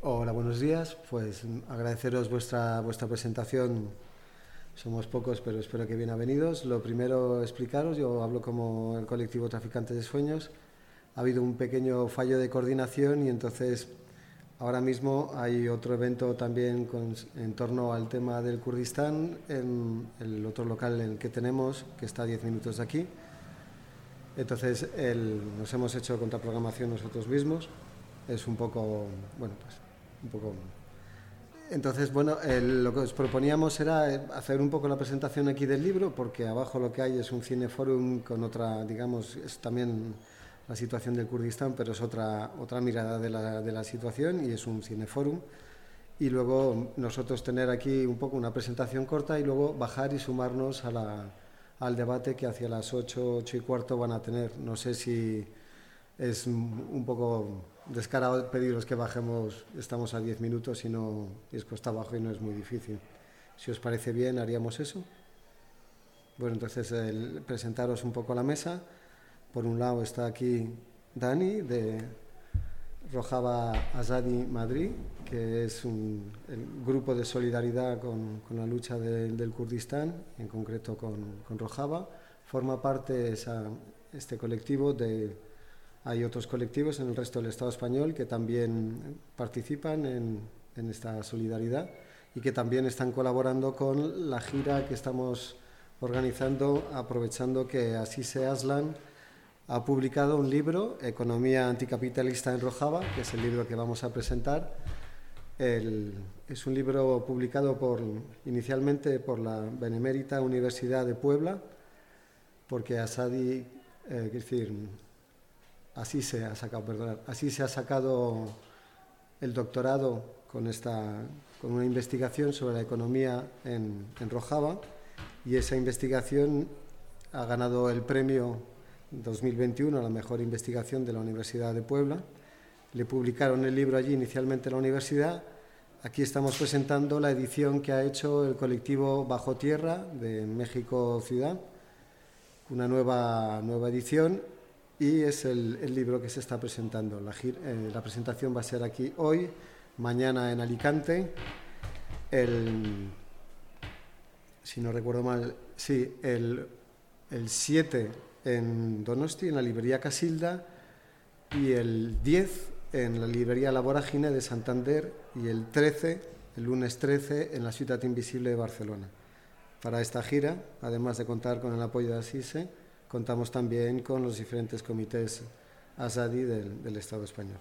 Hola, buenos días. Pues agradeceros vuestra, vuestra presentación. Somos pocos, pero espero que bien venidos. Lo primero, explicaros, yo hablo como el colectivo Traficantes de Sueños. Ha habido un pequeño fallo de coordinación y entonces ahora mismo hay otro evento también en torno al tema del Kurdistán en el otro local en el que tenemos, que está a 10 minutos de aquí. Entonces nos hemos hecho contraprogramación nosotros mismos es un poco, bueno, pues un poco... Entonces, bueno, lo que os proponíamos era eh, hacer un poco la presentación aquí del libro, porque abajo lo que hay es un cineforum con otra, digamos, es también la situación del Kurdistán, pero es otra, otra mirada de la, de la situación y es un cineforum. Y luego nosotros tener aquí un poco una presentación corta y luego bajar y sumarnos a la, al debate que hacia las 8, 8 y cuarto van a tener. No sé si es un poco descarado pediros que bajemos, estamos a 10 minutos y no es cuesta abajo y no es muy difícil. Si os parece bien, haríamos eso. Bueno, entonces presentaros un poco la mesa. Por un lado está aquí Dani de Rojava Azadi Madrid, que es un el grupo de solidaridad con, con la lucha del Kurdistán, en concreto con, con Rojava. Forma parte esa, este colectivo de hay otros colectivos en el resto del Estado español que también participan en, esta solidaridad y que también están colaborando con la gira que estamos organizando, aprovechando que Asise Aslan ha publicado un libro, Economía Anticapitalista en Rojava, que es el libro que vamos a presentar. es un libro publicado inicialmente por la Benemérita Universidad de Puebla, porque Asadi, eh, es decir, así se ha sacado, el doctorado con, esta, con una investigación sobre la economía en, en Rojava y esa investigación ha ganado el premio 2021 a la mejor investigación de la Universidad de Puebla. Le publicaron el libro allí inicialmente en la universidad. Aquí estamos presentando la edición que ha hecho el colectivo Bajo Tierra de México Ciudad, una nueva, nueva edición y es el, libro que se está presentando. Eh, la, presentación va a ser aquí hoy, mañana en Alicante, el, si no recuerdo mal, sí, el, el 7 en Donosti, en la librería Casilda, y el 10 en la librería La Vorágine de Santander, y el 13, el lunes 13, en la Ciudad Invisible de Barcelona. Para esta gira, además de contar con el apoyo de Asise, contamos también con los diferentes comités ASADI del, Estado español.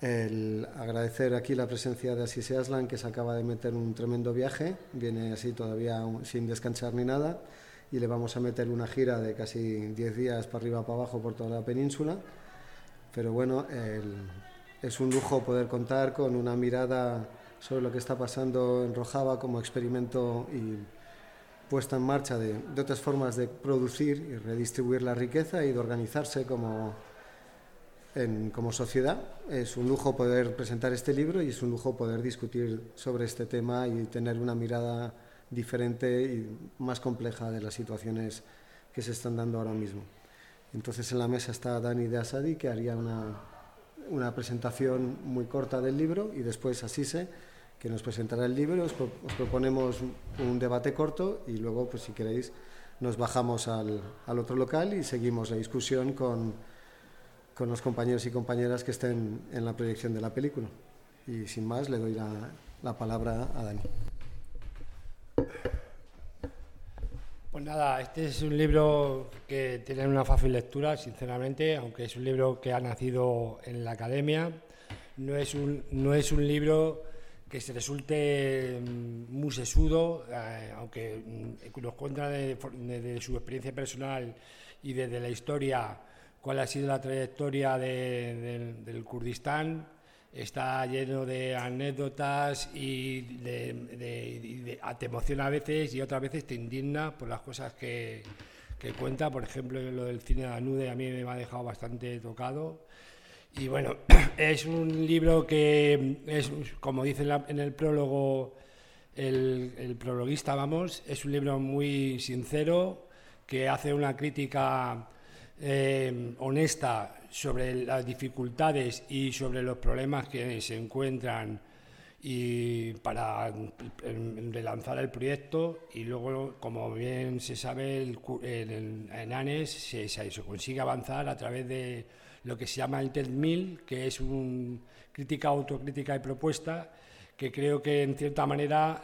El agradecer aquí la presencia de Asise Aslan, que se acaba de meter un tremendo viaje, viene así todavía sin descansar ni nada, y le vamos a meter una gira de casi 10 días para arriba para abajo por toda la península. Pero bueno, es un lujo poder contar con una mirada sobre lo que está pasando en Rojava como experimento y puesta en marcha de, otras formas de producir y redistribuir la riqueza y de organizarse como, como sociedad. Es un lujo poder presentar este libro y es un lujo poder discutir sobre este tema y tener una mirada diferente y más compleja de las situaciones que se están dando ahora mismo. Entonces en la mesa está Dani de Asadi, que haría una, una presentación muy corta del libro y después Asise que nos presentará el libro. Os, proponemos un debate corto y luego, pues si queréis, nos bajamos al, al otro local y seguimos la discusión con, con, los compañeros y compañeras que estén en la proyección de la película. Y sin más, le doy la, la palabra a Dani. Pues nada, este es un libro que tiene una fácil lectura, sinceramente, aunque es un libro que ha nacido en la academia. No es un, no es un libro que se resulte mm, muy sesudo, eh, aunque mm, nos cuenta de, su experiencia personal y desde la historia cuál ha sido la trayectoria del Kurdistán. Está lleno de anécdotas y de, te emociona a veces y otras veces te indigna por las cosas que, que cuenta. Por ejemplo, lo del cine de Anude a mí me ha dejado bastante tocado. Y bueno, es un libro que es, como dice en, el prólogo el, el, prologuista, vamos, es un libro muy sincero que hace una crítica eh, honesta sobre las dificultades y sobre los problemas que se encuentran y para relanzar el proyecto. Y luego, como bien se sabe, en ANES se, se, consigue avanzar a través de lo que se llama el TED que es un crítica, autocrítica y propuesta, que creo que en cierta manera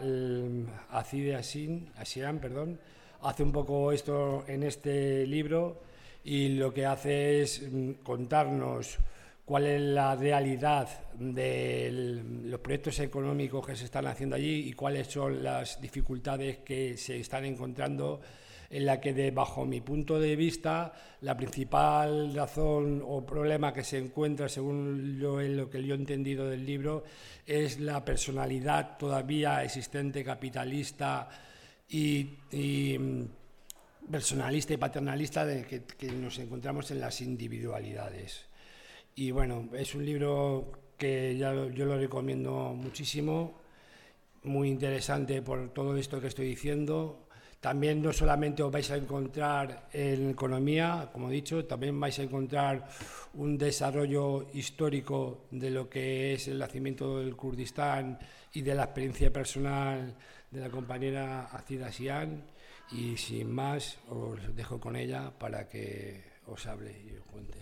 Acide Asian, perdón, hace un poco esto en este libro y lo que hace es mm, contarnos cuál es la realidad de los proyectos económicos que se están haciendo allí y cuáles son las dificultades que se están encontrando en la que, de, bajo mi punto de vista, la principal razón o problema que se encuentra, según lo que yo he entendido del libro, es la personalidad todavía existente capitalista y, mm, personalista y paternalista de que nos encontramos en las individualidades. Y bueno, es un libro que ya yo lo recomiendo muchísimo, muy interesante por todo esto que estoy diciendo. También no solamente os vais a encontrar en economía, como he dicho, también vais a encontrar un desarrollo histórico de lo que es el nacimiento del Kurdistán y de la experiencia personal de la compañera Acida Sian. Y sin más, os dejo con ella para que os hable y os cuente.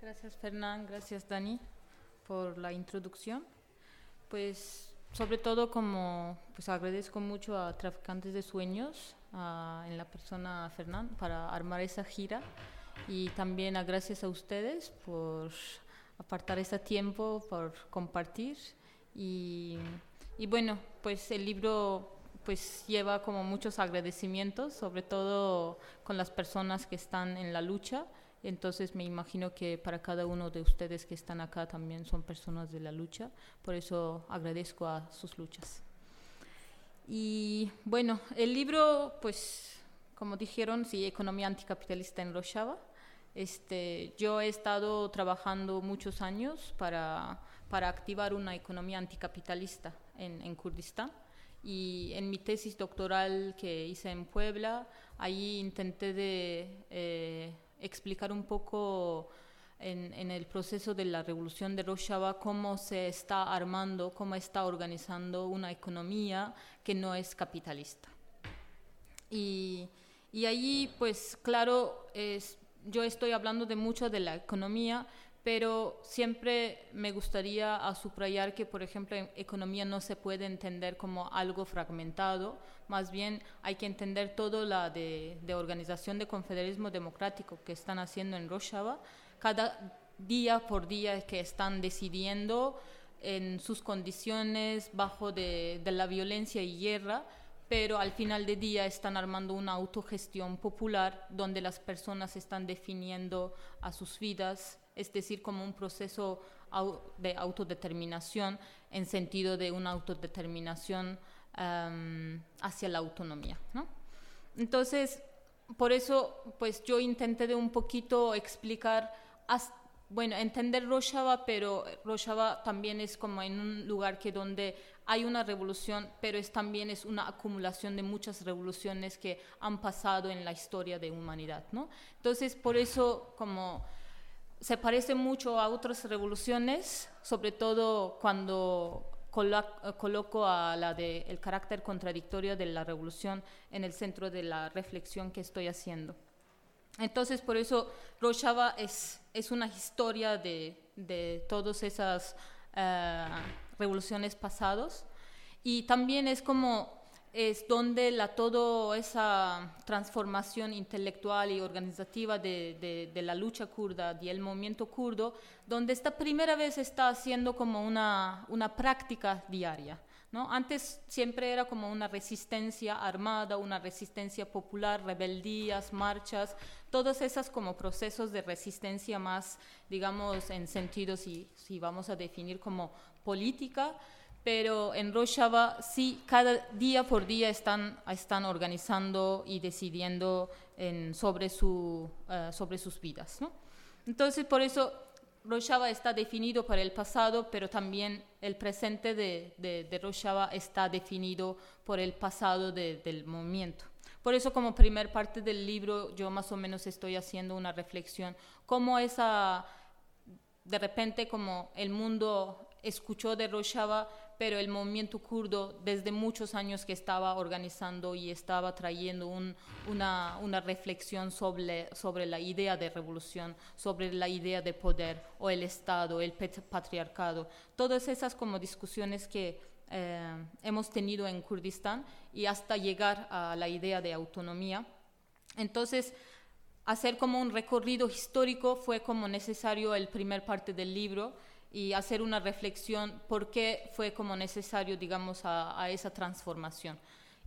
Gracias Fernán, gracias Dani por la introducción. Pues sobre todo como pues agradezco mucho a Traficantes de Sueños, en la persona Fernán, para armar esa gira. Y también a gracias a ustedes por apartar este tiempo, por compartir. Y, y bueno, pues el libro pues lleva como muchos agradecimientos, sobre todo con las personas que están en la lucha entonces me imagino que para cada uno de ustedes que están acá también son personas de la lucha, por eso agradezco a sus luchas. Y bueno, el libro, pues como dijeron, sí, Economía Anticapitalista en Rojava. Este, yo he estado trabajando muchos años para, para activar una economía anticapitalista en, en Kurdistán y en mi tesis doctoral que hice en Puebla, ahí intenté de eh, explicar un poco en, el proceso de la revolución de Rojava cómo se está armando, cómo está organizando una economía que no es capitalista. Y, y allí, pues claro, es, yo estoy hablando de mucho de la economía, pero siempre me gustaría subrayar que, por ejemplo, en economía no se puede entender como algo fragmentado, más bien hay que entender todo la de, organización de confederalismo democrático que están haciendo en Rojava, cada día por día que están decidiendo en sus condiciones bajo de, de la violencia y guerra, pero al final de día están armando una autogestión popular donde las personas están definiendo a sus vidas es decir, como un proceso de autodeterminación en sentido de una autodeterminación hacia la autonomía. Entonces, por eso, pues yo intenté de un poquito explicar, bueno, entender Rojava, pero Rojava también es como en un lugar que donde hay una revolución, pero es también es una acumulación de muchas revoluciones que han pasado en la historia de humanidad, ¿no? Entonces, por eso, como se parece mucho a otras revoluciones, sobre todo cuando coloco el carácter contradictorio de la revolución en el centro de la reflexión que estoy haciendo. Entonces, por eso Rojava es, es una historia de, de todas esas eh, revoluciones pasadas y también es como es donde la, toda esa transformación intelectual y organizativa de, de, la lucha kurda y el movimiento kurdo, donde esta primera vez está haciendo como una, una práctica diaria. ¿no? Antes siempre era como una resistencia armada, una resistencia popular, rebeldías, marchas, todos esos como procesos de resistencia más, digamos, en sentido, si, si vamos a definir como política, pero en Rojava sí, cada día por día están, están organizando y decidiendo sobre, su, eh, sobre sus vidas. ¿no? Entonces, por eso Rojava está definido para el pasado, pero también el presente de, de, Rojava está definido por el pasado del movimiento. Por eso como primer parte del libro yo más o menos estoy haciendo una reflexión, cómo esa, de repente como el mundo escuchó de Rojava, pero el movimiento kurdo desde muchos años que estaba organizando y estaba trayendo una, una, reflexión sobre, sobre la idea de revolución, sobre la idea de poder o el Estado, el patriarcado, todas esas como discusiones que eh, hemos tenido en Kurdistán y hasta llegar a la idea de autonomía. Entonces, hacer como un recorrido histórico fue como necesario el primer parte del libro y hacer una reflexión por qué fue como necesario, digamos, a, esa transformación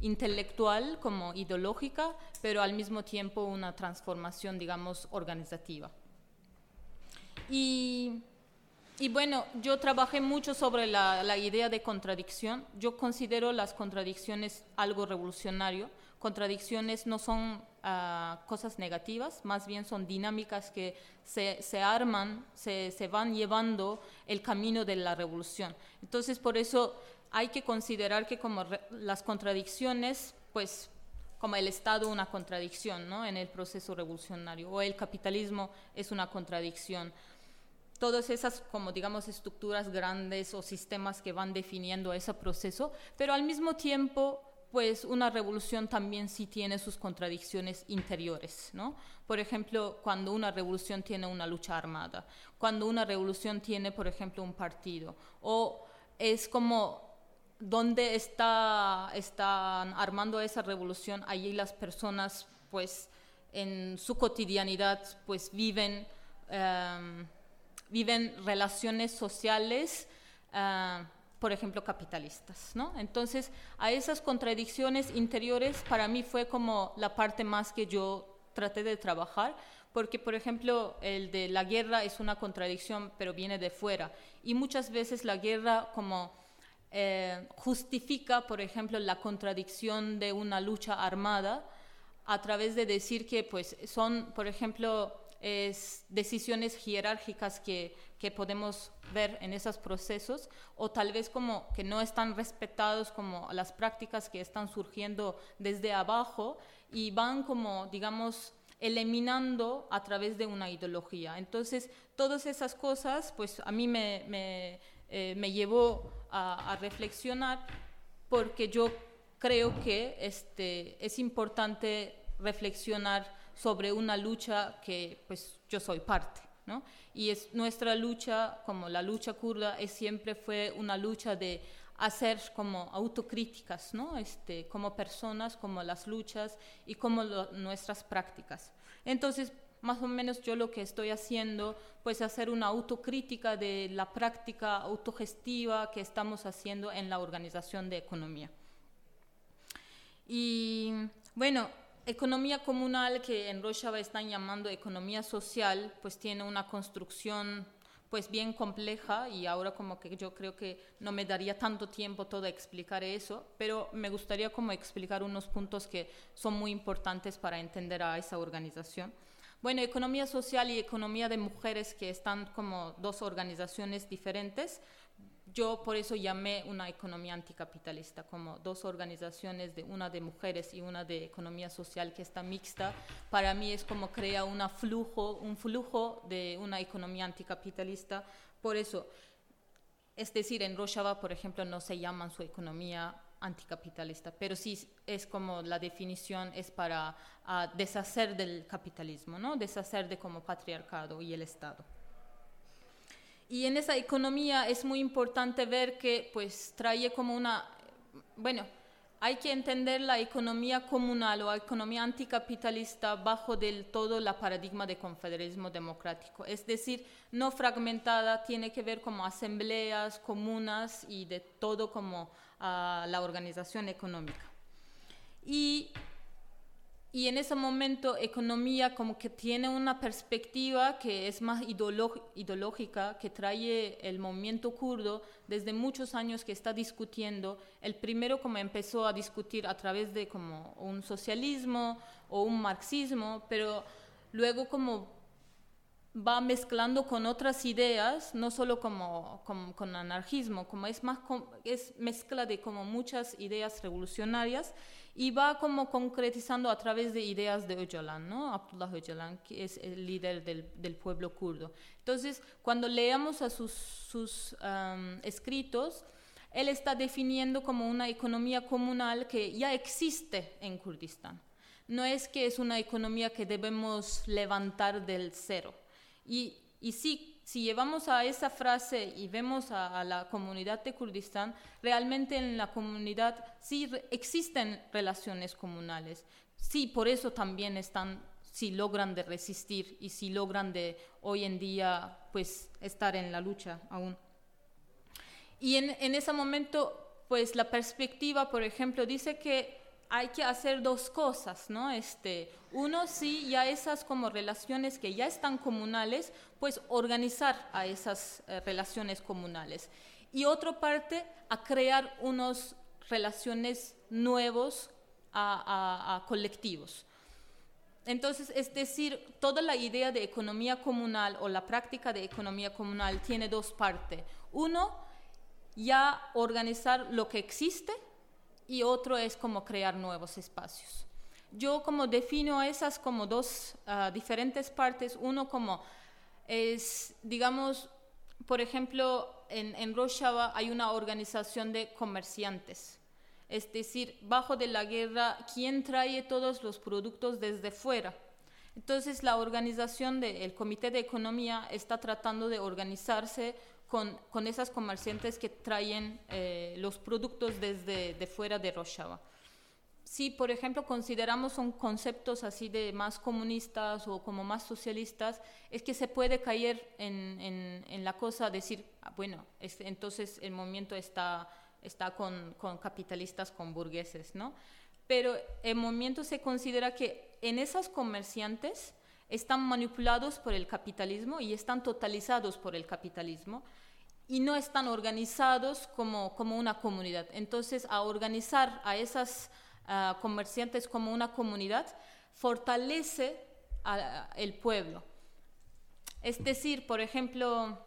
intelectual como ideológica, pero al mismo tiempo una transformación, digamos, organizativa. Y, y bueno, yo trabajé mucho sobre la, la, idea de contradicción. Yo considero las contradicciones algo revolucionario. Contradicciones no son cosas negativas, más bien son dinámicas que se, se arman, se, se, van llevando el camino de la revolución. Entonces, por eso hay que considerar que como las contradicciones, pues como el Estado una contradicción ¿no? en el proceso revolucionario, o el capitalismo es una contradicción. Todas esas, como digamos, estructuras grandes o sistemas que van definiendo ese proceso, pero al mismo tiempo pues una revolución también sí tiene sus contradicciones interiores, ¿no? Por ejemplo, cuando una revolución tiene una lucha armada, cuando una revolución tiene, por ejemplo, un partido, o es como donde está, están armando esa revolución, allí las personas, pues, en su cotidianidad, pues, viven, em, viven relaciones sociales uh, por ejemplo, capitalistas. ¿no? Entonces, a esas contradicciones interiores para mí fue como la parte más que yo traté de trabajar, porque, por ejemplo, el de la guerra es una contradicción, pero viene de fuera. Y muchas veces la guerra como eh, justifica, por ejemplo, la contradicción de una lucha armada a través de decir que pues, son, por ejemplo, es decisiones jerárquicas que, que, podemos ver en esos procesos o tal vez como que no están respetados como las prácticas que están surgiendo desde abajo y van como, digamos, eliminando a través de una ideología. Entonces, todas esas cosas, pues a mí me, me, eh, me llevó a, a, reflexionar porque yo creo que este, es importante reflexionar sobre una lucha que pues yo soy parte, ¿no? Y es nuestra lucha, como la lucha kurda, es, siempre fue una lucha de hacer como autocríticas, ¿no? Este, como personas, como las luchas y como nuestras prácticas. Entonces, más o menos yo lo que estoy haciendo, pues hacer una autocrítica de la práctica autogestiva que estamos haciendo en la organización de economía. Y bueno, economía comunal, que en Rojava están llamando economía social, pues tiene una construcción pues bien compleja y ahora como que yo creo que no me daría tanto tiempo todo a explicar eso, pero me gustaría como explicar unos puntos que son muy importantes para entender a esa organización. Bueno, economía social y economía de mujeres que están como dos organizaciones diferentes, yo por eso llamé una economía anticapitalista, como dos organizaciones, de una de mujeres y una de economía social que está mixta. Para mí es como crea una flujo, un flujo de una economía anticapitalista. Por eso, es decir, en Rojava, por ejemplo, no se llaman su economía anticapitalista, pero sí es como la definición es para ah, deshacer del capitalismo, ¿no? deshacer de como patriarcado y el Estado. Y en esa economía es muy importante ver que pues trae como una, bueno, hay que entender la economía comunal o economía anticapitalista bajo del todo la paradigma de confederalismo democrático. Es decir, no fragmentada, tiene que ver como asambleas, comunas y de todo como ah, la organización económica. Y y en ese momento economía como que tiene una perspectiva que es más ideológica, que trae el movimiento kurdo desde muchos años que está discutiendo. El primero como empezó a discutir a través de como un socialismo o un marxismo, pero luego como va mezclando con otras ideas, no solo como, con anarquismo, como es más es mezcla de como muchas ideas revolucionarias y va como concretizando a través de ideas de Öcalan, ¿no? Abdullah Öcalan, que es el líder del, del pueblo kurdo. Entonces, cuando leamos a sus, sus escritos, él está definiendo como una economía comunal que ya existe en Kurdistán. No es que es una economía que debemos levantar del cero. Y, y sí, si llevamos a esa frase y vemos a, la comunidad de Kurdistán, realmente en la comunidad sí existen relaciones comunales. Sí, por eso también están, si logran de resistir y si logran de hoy en día pues estar en la lucha aún. Y en, en ese momento, pues la perspectiva, por ejemplo, dice que hay que hacer dos cosas, ¿no? Este, uno, sí, ya esas como relaciones que ya están comunales, pues organizar a esas eh, relaciones comunales. Y otra parte, a crear unas relaciones nuevos a, a colectivos. Entonces, es decir, toda la idea de economía comunal o la práctica de economía comunal tiene dos partes. Uno, ya organizar lo que existe y otro es como crear nuevos espacios. Yo como defino esas como dos ah, diferentes partes, uno como es, digamos, por ejemplo, en, en Rojava hay una organización de comerciantes, es decir, bajo de la guerra, ¿quién trae todos los productos desde fuera? Entonces la organización del Comité de Economía está tratando de organizarse con, esas comerciantes que traen eh, los productos desde de fuera de Rojava. Si, por ejemplo, consideramos son conceptos así de más comunistas o como más socialistas, es que se puede caer en la cosa, decir, ah, bueno, este, entonces el movimiento está, está con, con capitalistas, con burgueses, ¿no? Pero el movimiento se considera que en esas comerciantes están manipulados por el capitalismo y están totalizados por el capitalismo y no están organizados como, como una comunidad. Entonces, a organizar a esas ah, comerciantes como una comunidad fortalece al pueblo. Es decir, por ejemplo,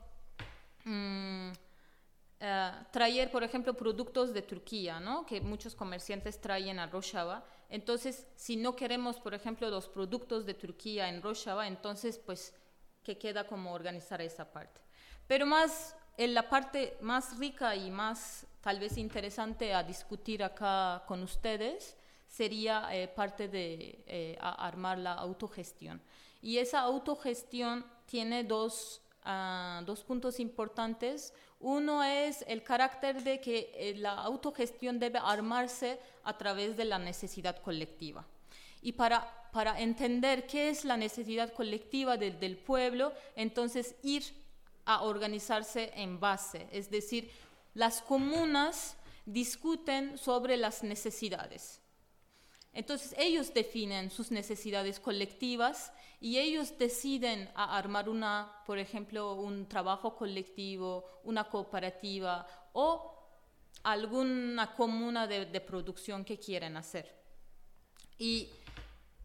ah, traer, por ejemplo, productos de Turquía, ¿no? que muchos comerciantes traen a Rojava. Entonces, si no queremos, por ejemplo, los productos de Turquía en Rojava, entonces, pues, que queda como organizar esa parte. Pero más en la parte más rica y más tal vez interesante a discutir acá con ustedes sería eh, parte de eh, armar la autogestión. Y esa autogestión tiene dos, ah, dos puntos importantes. Uno es el carácter de que eh, la autogestión debe armarse a través de la necesidad colectiva. Y para, para entender qué es la necesidad colectiva del pueblo, entonces ir a organizarse en base, es decir, las comunas discuten sobre las necesidades. Entonces ellos definen sus necesidades colectivas y ellos deciden armar una, por ejemplo, un trabajo colectivo, una cooperativa o alguna comuna de, de producción que quieren hacer. Y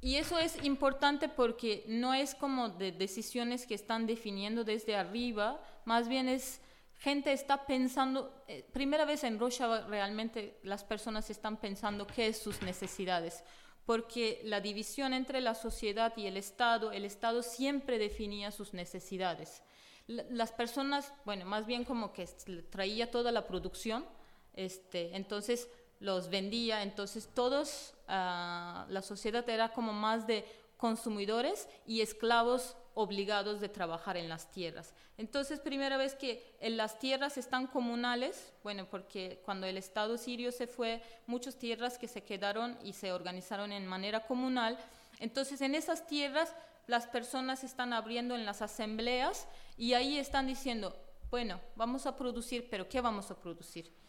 y eso es importante porque no es como de decisiones que están definiendo desde arriba, más bien es gente está pensando, eh, primera vez en Rojava realmente las personas están pensando qué es sus necesidades, porque la división entre la sociedad y el Estado, el Estado siempre definía sus necesidades. las personas, bueno, más bien como que traía toda la producción, este, entonces los vendía, entonces todos, ah, la sociedad era como más de consumidores y esclavos obligados de trabajar en las tierras. Entonces, primera vez que en las tierras están comunales, bueno, porque cuando el Estado sirio se fue, muchas tierras que se quedaron y se organizaron en manera comunal, entonces en esas tierras las personas están abriendo en las asambleas y ahí están diciendo, bueno, vamos a producir, pero ¿qué vamos a producir?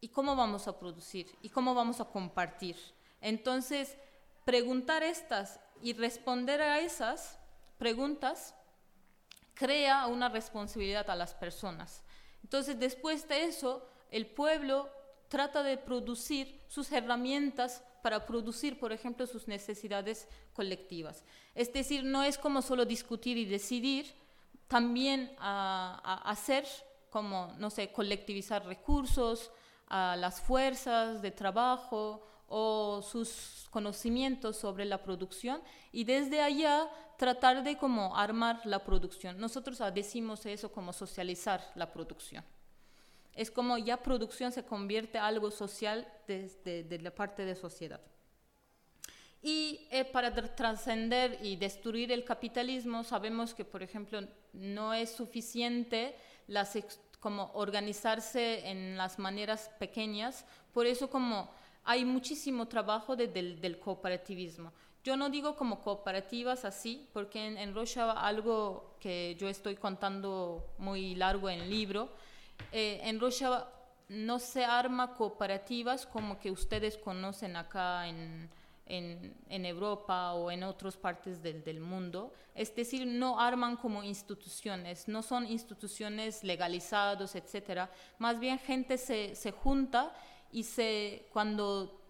¿Y cómo vamos a producir? ¿Y cómo vamos a compartir? Entonces, preguntar estas y responder a esas preguntas crea una responsabilidad a las personas. Entonces, después de eso, el pueblo trata de producir sus herramientas para producir, por ejemplo, sus necesidades colectivas. Es decir, no es como solo discutir y decidir, también a, hacer como, no sé, colectivizar recursos, a las fuerzas de trabajo o sus conocimientos sobre la producción y desde allá tratar de como armar la producción. Nosotros decimos eso como socializar la producción. Es como ya producción se convierte en algo social desde la parte de sociedad. Y eh, para trascender y destruir el capitalismo, sabemos que, por ejemplo, no es suficiente las como organizarse en las maneras pequeñas. Por eso como hay muchísimo trabajo del, del, cooperativismo. Yo no digo como cooperativas así, porque en, en algo que yo estoy contando muy largo en el libro, eh, en Rojava no se arma cooperativas como que ustedes conocen acá en, en, en Europa o en otras partes del, del, mundo. Es decir, no arman como instituciones, no son instituciones legalizadas, etc. Más bien gente se, se junta y se, cuando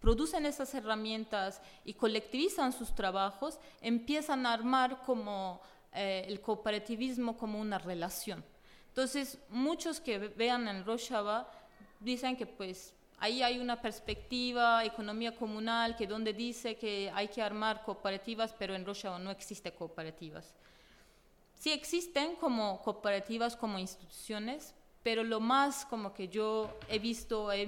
producen esas herramientas y colectivizan sus trabajos, empiezan a armar como eh, el cooperativismo como una relación. Entonces, muchos que vean en Rojava dicen que pues ahí hay una perspectiva, economía comunal, que donde dice que hay que armar cooperativas, pero en Rojava no existe cooperativas. Sí existen como cooperativas, como instituciones, pero lo más como que yo he visto, he,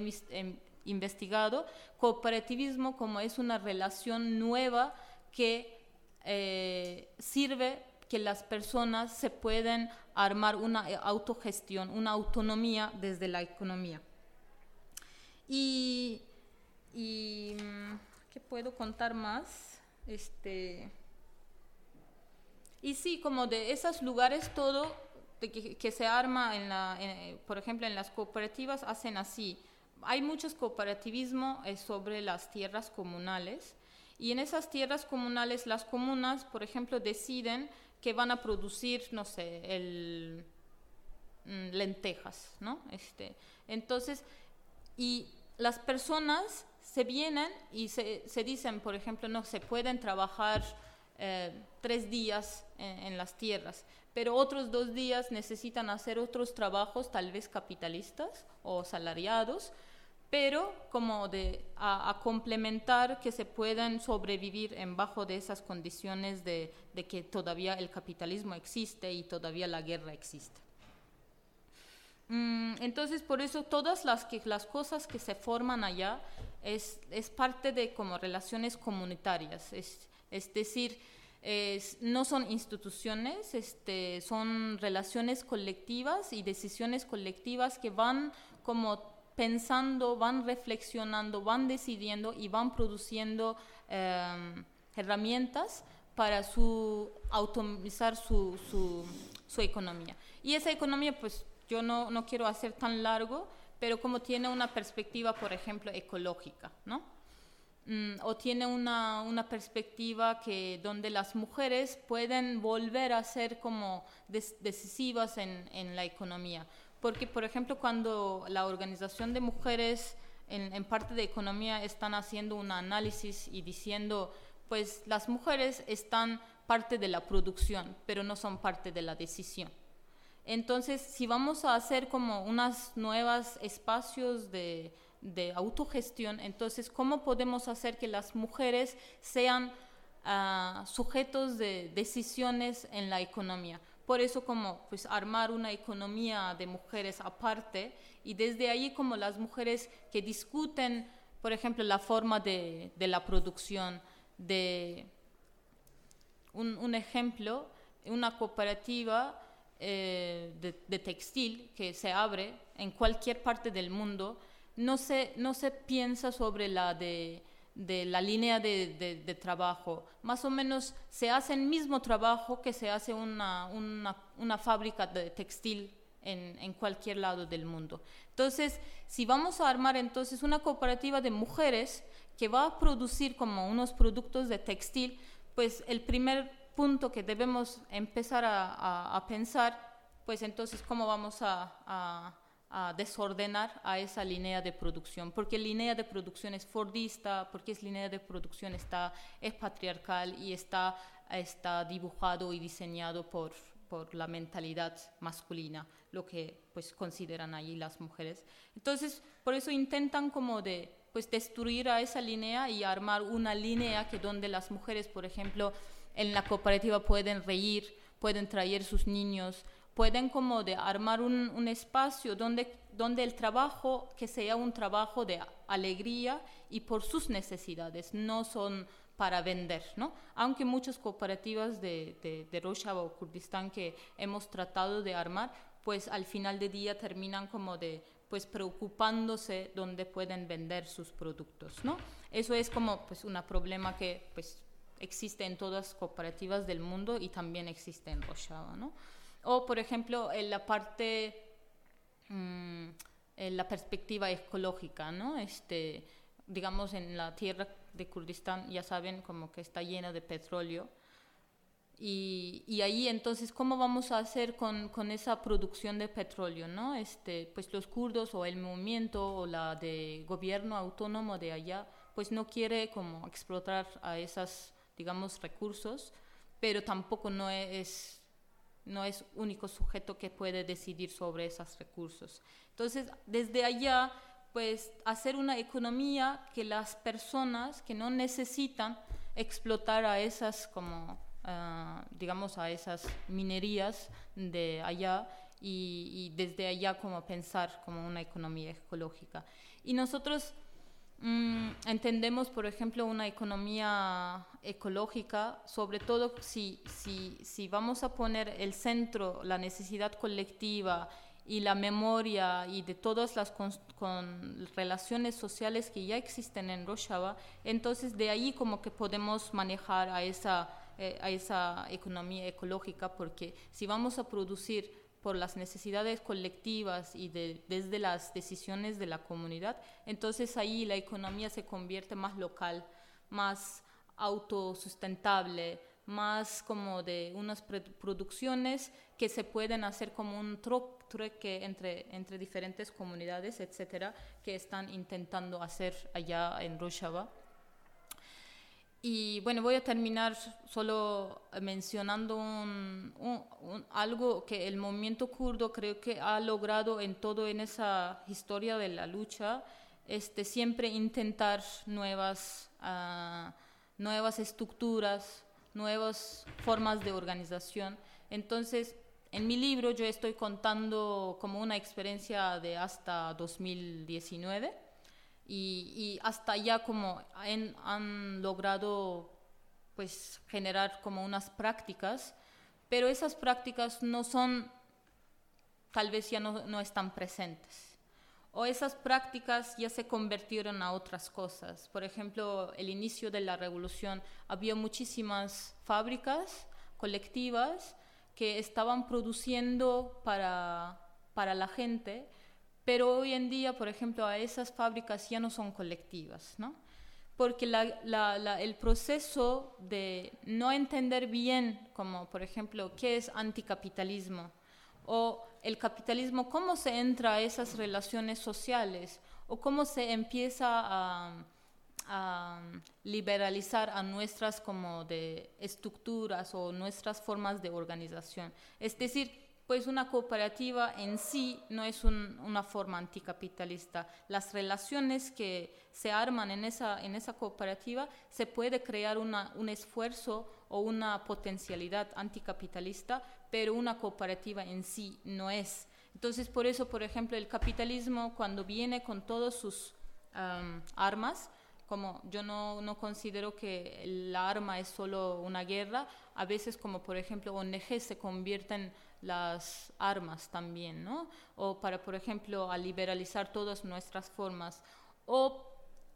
investigado, cooperativismo como es una relación nueva que eh, sirve que las personas se pueden armar una eh, autogestión, una autonomía desde la economía. Y, mm, ¿qué puedo contar más? Este, y sí, como de esos lugares todo que, se arma, en la, por ejemplo, en las cooperativas hacen así. Hay muchos cooperativismo eh, sobre las tierras comunales y en esas tierras comunales las comunas, por ejemplo, deciden que van a producir, no sé, el, mm, lentejas, ¿no? Este, entonces, y las personas se vienen y se, dicen, por ejemplo, no, se pueden trabajar eh, tres días en, en, las tierras, pero otros dos días necesitan hacer otros trabajos, tal vez capitalistas o salariados, pero como de a, complementar que se puedan sobrevivir en bajo de esas condiciones de, de, que todavía el capitalismo existe y todavía la guerra existe. Mm, entonces, por eso todas las, que, las cosas que se forman allá es, es parte de como relaciones comunitarias, es, es decir, no son instituciones, este, son relaciones colectivas y decisiones colectivas que van como pensando, van reflexionando, van decidiendo y van produciendo em, herramientas para su automizar su, su, economía. Y esa economía, pues yo no, no, quiero hacer tan largo, pero como tiene una perspectiva, por ejemplo, ecológica, ¿no? Mm, o tiene una, una, perspectiva que donde las mujeres pueden volver a ser como decisivas en, en la economía porque, por ejemplo, cuando la Organización de Mujeres en, parte de economía están haciendo un análisis y diciendo, pues las mujeres están parte de la producción, pero no son parte de la decisión. Entonces, si vamos a hacer como unos nuevos espacios de, autogestión, entonces, ¿cómo podemos hacer que las mujeres sean ah, sujetos de decisiones en la economía? Por eso como pues armar una economía de mujeres aparte y desde ahí como las mujeres que discuten, por ejemplo, la forma de, la producción, de un, ejemplo, una cooperativa eh, de, textil que se abre en cualquier parte del mundo, no se, no se piensa sobre la de de la línea de, de, trabajo. Más o menos se hace el mismo trabajo que se hace una, una, una fábrica de textil en, en, cualquier lado del mundo. Entonces, si vamos a armar entonces una cooperativa de mujeres que va a producir como unos productos de textil, pues el primer punto que debemos empezar a, a, pensar, pues entonces cómo vamos a, a desordenar a esa línea de producción, porque línea de producción es fordista, porque es línea de producción está, es patriarcal y está, está dibujado y diseñado por, por la mentalidad masculina, lo que pues consideran allí las mujeres. Entonces, por eso intentan como de pues destruir a esa línea y armar una línea que donde las mujeres, por ejemplo, en la cooperativa pueden reír, pueden traer sus niños, pueden como de armar un, un, espacio donde, donde el trabajo, que sea un trabajo de alegría y por sus necesidades, no son para vender, ¿no? Aunque muchas cooperativas de, de, de Rojava o Kurdistán que hemos tratado de armar, pues al final de día terminan como de pues preocupándose dónde pueden vender sus productos, ¿no? Eso es como pues un problema que pues existe en todas las cooperativas del mundo y también existe en Rojava, ¿no? O, por ejemplo, en la parte, mmm, en la perspectiva ecológica, ¿no? Este, digamos, en la tierra de Kurdistán, ya saben, como que está llena de petróleo. Y, y ahí, entonces, ¿cómo vamos a hacer con, con, esa producción de petróleo, no? Este, pues los kurdos o el movimiento o la de gobierno autónomo de allá, pues no quiere como explotar a esos, digamos, recursos, pero tampoco no es no es único sujeto que puede decidir sobre esos recursos. Entonces, desde allá, pues hacer una economía que las personas que no necesitan explotar a esas como uh, digamos a esas minerías de allá y, y, desde allá como pensar como una economía ecológica y nosotros Mm, entendemos, por ejemplo, una economía ecológica, sobre todo si, si, si, vamos a poner el centro, la necesidad colectiva y la memoria y de todas las con, con relaciones sociales que ya existen en Rojava, entonces de ahí como que podemos manejar a esa, eh, a esa economía ecológica, porque si vamos a producir por las necesidades colectivas y de, desde las decisiones de la comunidad, entonces ahí la economía se convierte más local, más autosustentable, más como de unas producciones que se pueden hacer como un trueque entre, entre diferentes comunidades, etcétera, que están intentando hacer allá en Rojava. Y bueno, voy a terminar solo mencionando algo que el movimiento kurdo creo que ha logrado en todo en esa historia de la lucha, este, siempre intentar nuevas, uh, nuevas estructuras, nuevas formas de organización. Entonces, en mi libro yo estoy contando como una experiencia de hasta 2019 y, hasta ya como han, logrado pues generar como unas prácticas, pero esas prácticas no son, tal vez ya no, no están presentes. O esas prácticas ya se convirtieron a otras cosas. Por ejemplo, el inicio de la revolución había muchísimas fábricas colectivas que estaban produciendo para, para la gente, pero hoy en día, por ejemplo, a esas fábricas ya no son colectivas, ¿no? Porque la, la, la, el proceso de no entender bien, como por ejemplo, qué es anticapitalismo, o el capitalismo, cómo se entra a esas relaciones sociales, o cómo se empieza a, a liberalizar a nuestras como de estructuras o nuestras formas de organización. Es decir, pues una cooperativa en sí no es un, una forma anticapitalista. Las relaciones que se arman en esa, en esa cooperativa se puede crear un esfuerzo o una potencialidad anticapitalista, pero una cooperativa en sí no es. Entonces, por eso, por ejemplo, el capitalismo cuando viene con todas sus armas, como yo no, no, considero que la arma es solo una guerra, a veces como por ejemplo ONG se convierten las armas también, ¿no? O para, por ejemplo, a liberalizar todas nuestras formas. O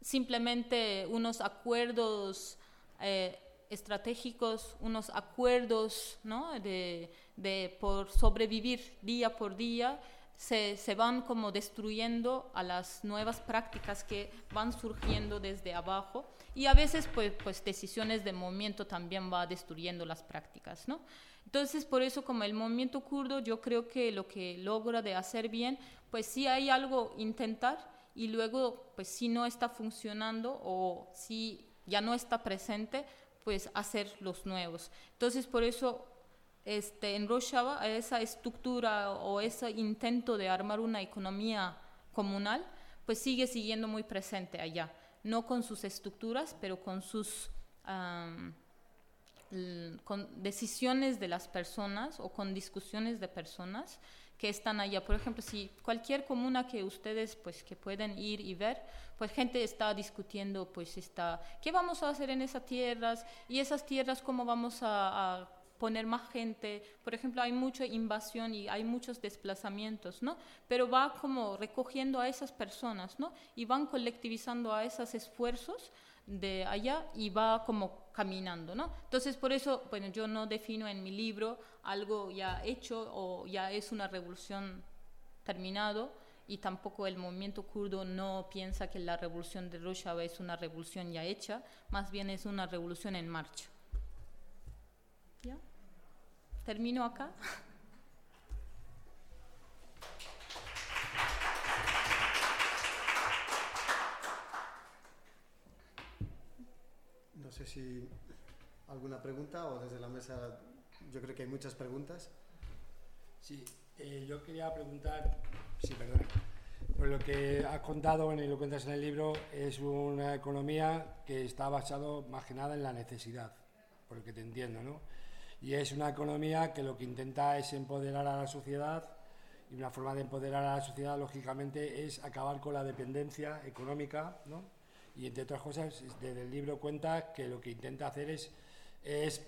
simplemente unos acuerdos eh, estratégicos, unos acuerdos, ¿no? De, de, por sobrevivir día por día, se, se, van como destruyendo a las nuevas prácticas que van surgiendo desde abajo y a veces pues, pues decisiones de movimiento también va destruyendo las prácticas, ¿no? Entonces por eso como el movimiento kurdo yo creo que lo que logra de hacer bien, pues sí hay algo intentar y luego pues si no está funcionando o si ya no está presente, pues hacer los nuevos. Entonces por eso este, en Rojava esa estructura o ese intento de armar una economía comunal, pues sigue siguiendo muy presente allá, no con sus estructuras, pero con sus con decisiones de las personas o con discusiones de personas que están allá. Por ejemplo, si cualquier comuna que ustedes pues que pueden ir y ver, pues gente está discutiendo pues está qué vamos a hacer en esas tierras y esas tierras cómo vamos a, a poner más gente. Por ejemplo, hay mucha invasión y hay muchos desplazamientos, ¿no? Pero va como recogiendo a esas personas, ¿no? Y van colectivizando a esos esfuerzos de allá y va como caminando, ¿no? Entonces, por eso, bueno, yo no defino en mi libro algo ya hecho o ya es una revolución terminado y tampoco el movimiento kurdo no piensa que la revolución de Rojava es una revolución ya hecha, más bien es una revolución en marcha. ¿Ya? ¿Termino acá? sé si alguna pregunta o desde la mesa, yo creo que hay muchas preguntas. Sí, eh, yo quería preguntar, sí, perdona, por lo que has contado y lo cuentas en el libro, es una economía que está basado más que nada en la necesidad, por lo que te entiendo, ¿no? Y es una economía que lo que intenta es empoderar a la sociedad y una forma de empoderar a la sociedad, lógicamente, es acabar con la dependencia económica, ¿no? Y entre otras cosas, desde el libro cuenta que lo que intenta hacer es, es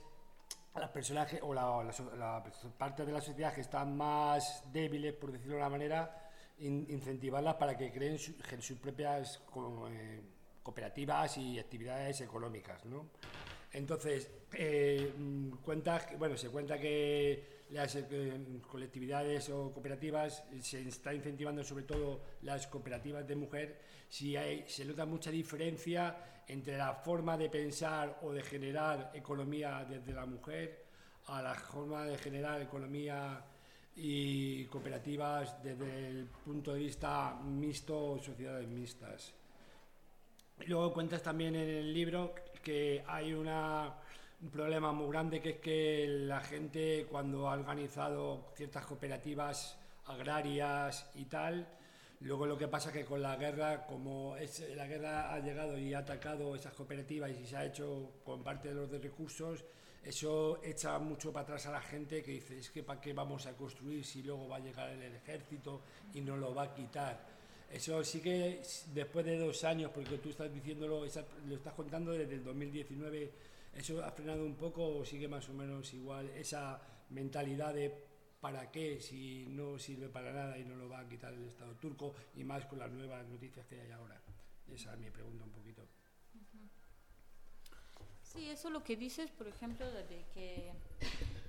las personas o la, parte de la sociedad que están más débiles, por decirlo de una manera, incentivarlas para que creen sus propias eh, cooperativas y actividades económicas, ¿no? Entonces, eh, cuenta, bueno, se cuenta que las eh, colectividades o cooperativas se está incentivando sobre todo las cooperativas de mujer, si hay, se nota mucha diferencia entre la forma de pensar o de generar economía desde la mujer a la forma de generar economía y cooperativas desde el punto de vista mixto o sociedades mixtas. Luego cuentas también en el libro que hay una, un problema muy grande que es que la gente cuando ha organizado ciertas cooperativas agrarias y tal, luego lo que pasa es que con la guerra, como es, la guerra ha llegado y ha atacado esas cooperativas y se ha hecho con parte de los recursos, eso echa mucho para atrás a la gente que dice, es que para qué vamos a construir si luego va a llegar el ejército y no lo va a quitar. Eso sí que después de dos años, porque tú estás diciéndolo, lo estás contando desde el 2019, ¿eso ha frenado un poco o sigue más o menos igual esa mentalidad de para qué si no sirve para nada y no lo va a quitar el Estado turco y más con las nuevas noticias que hay ahora? Esa es mi pregunta un poquito. Sí, eso lo que dices, por ejemplo, de que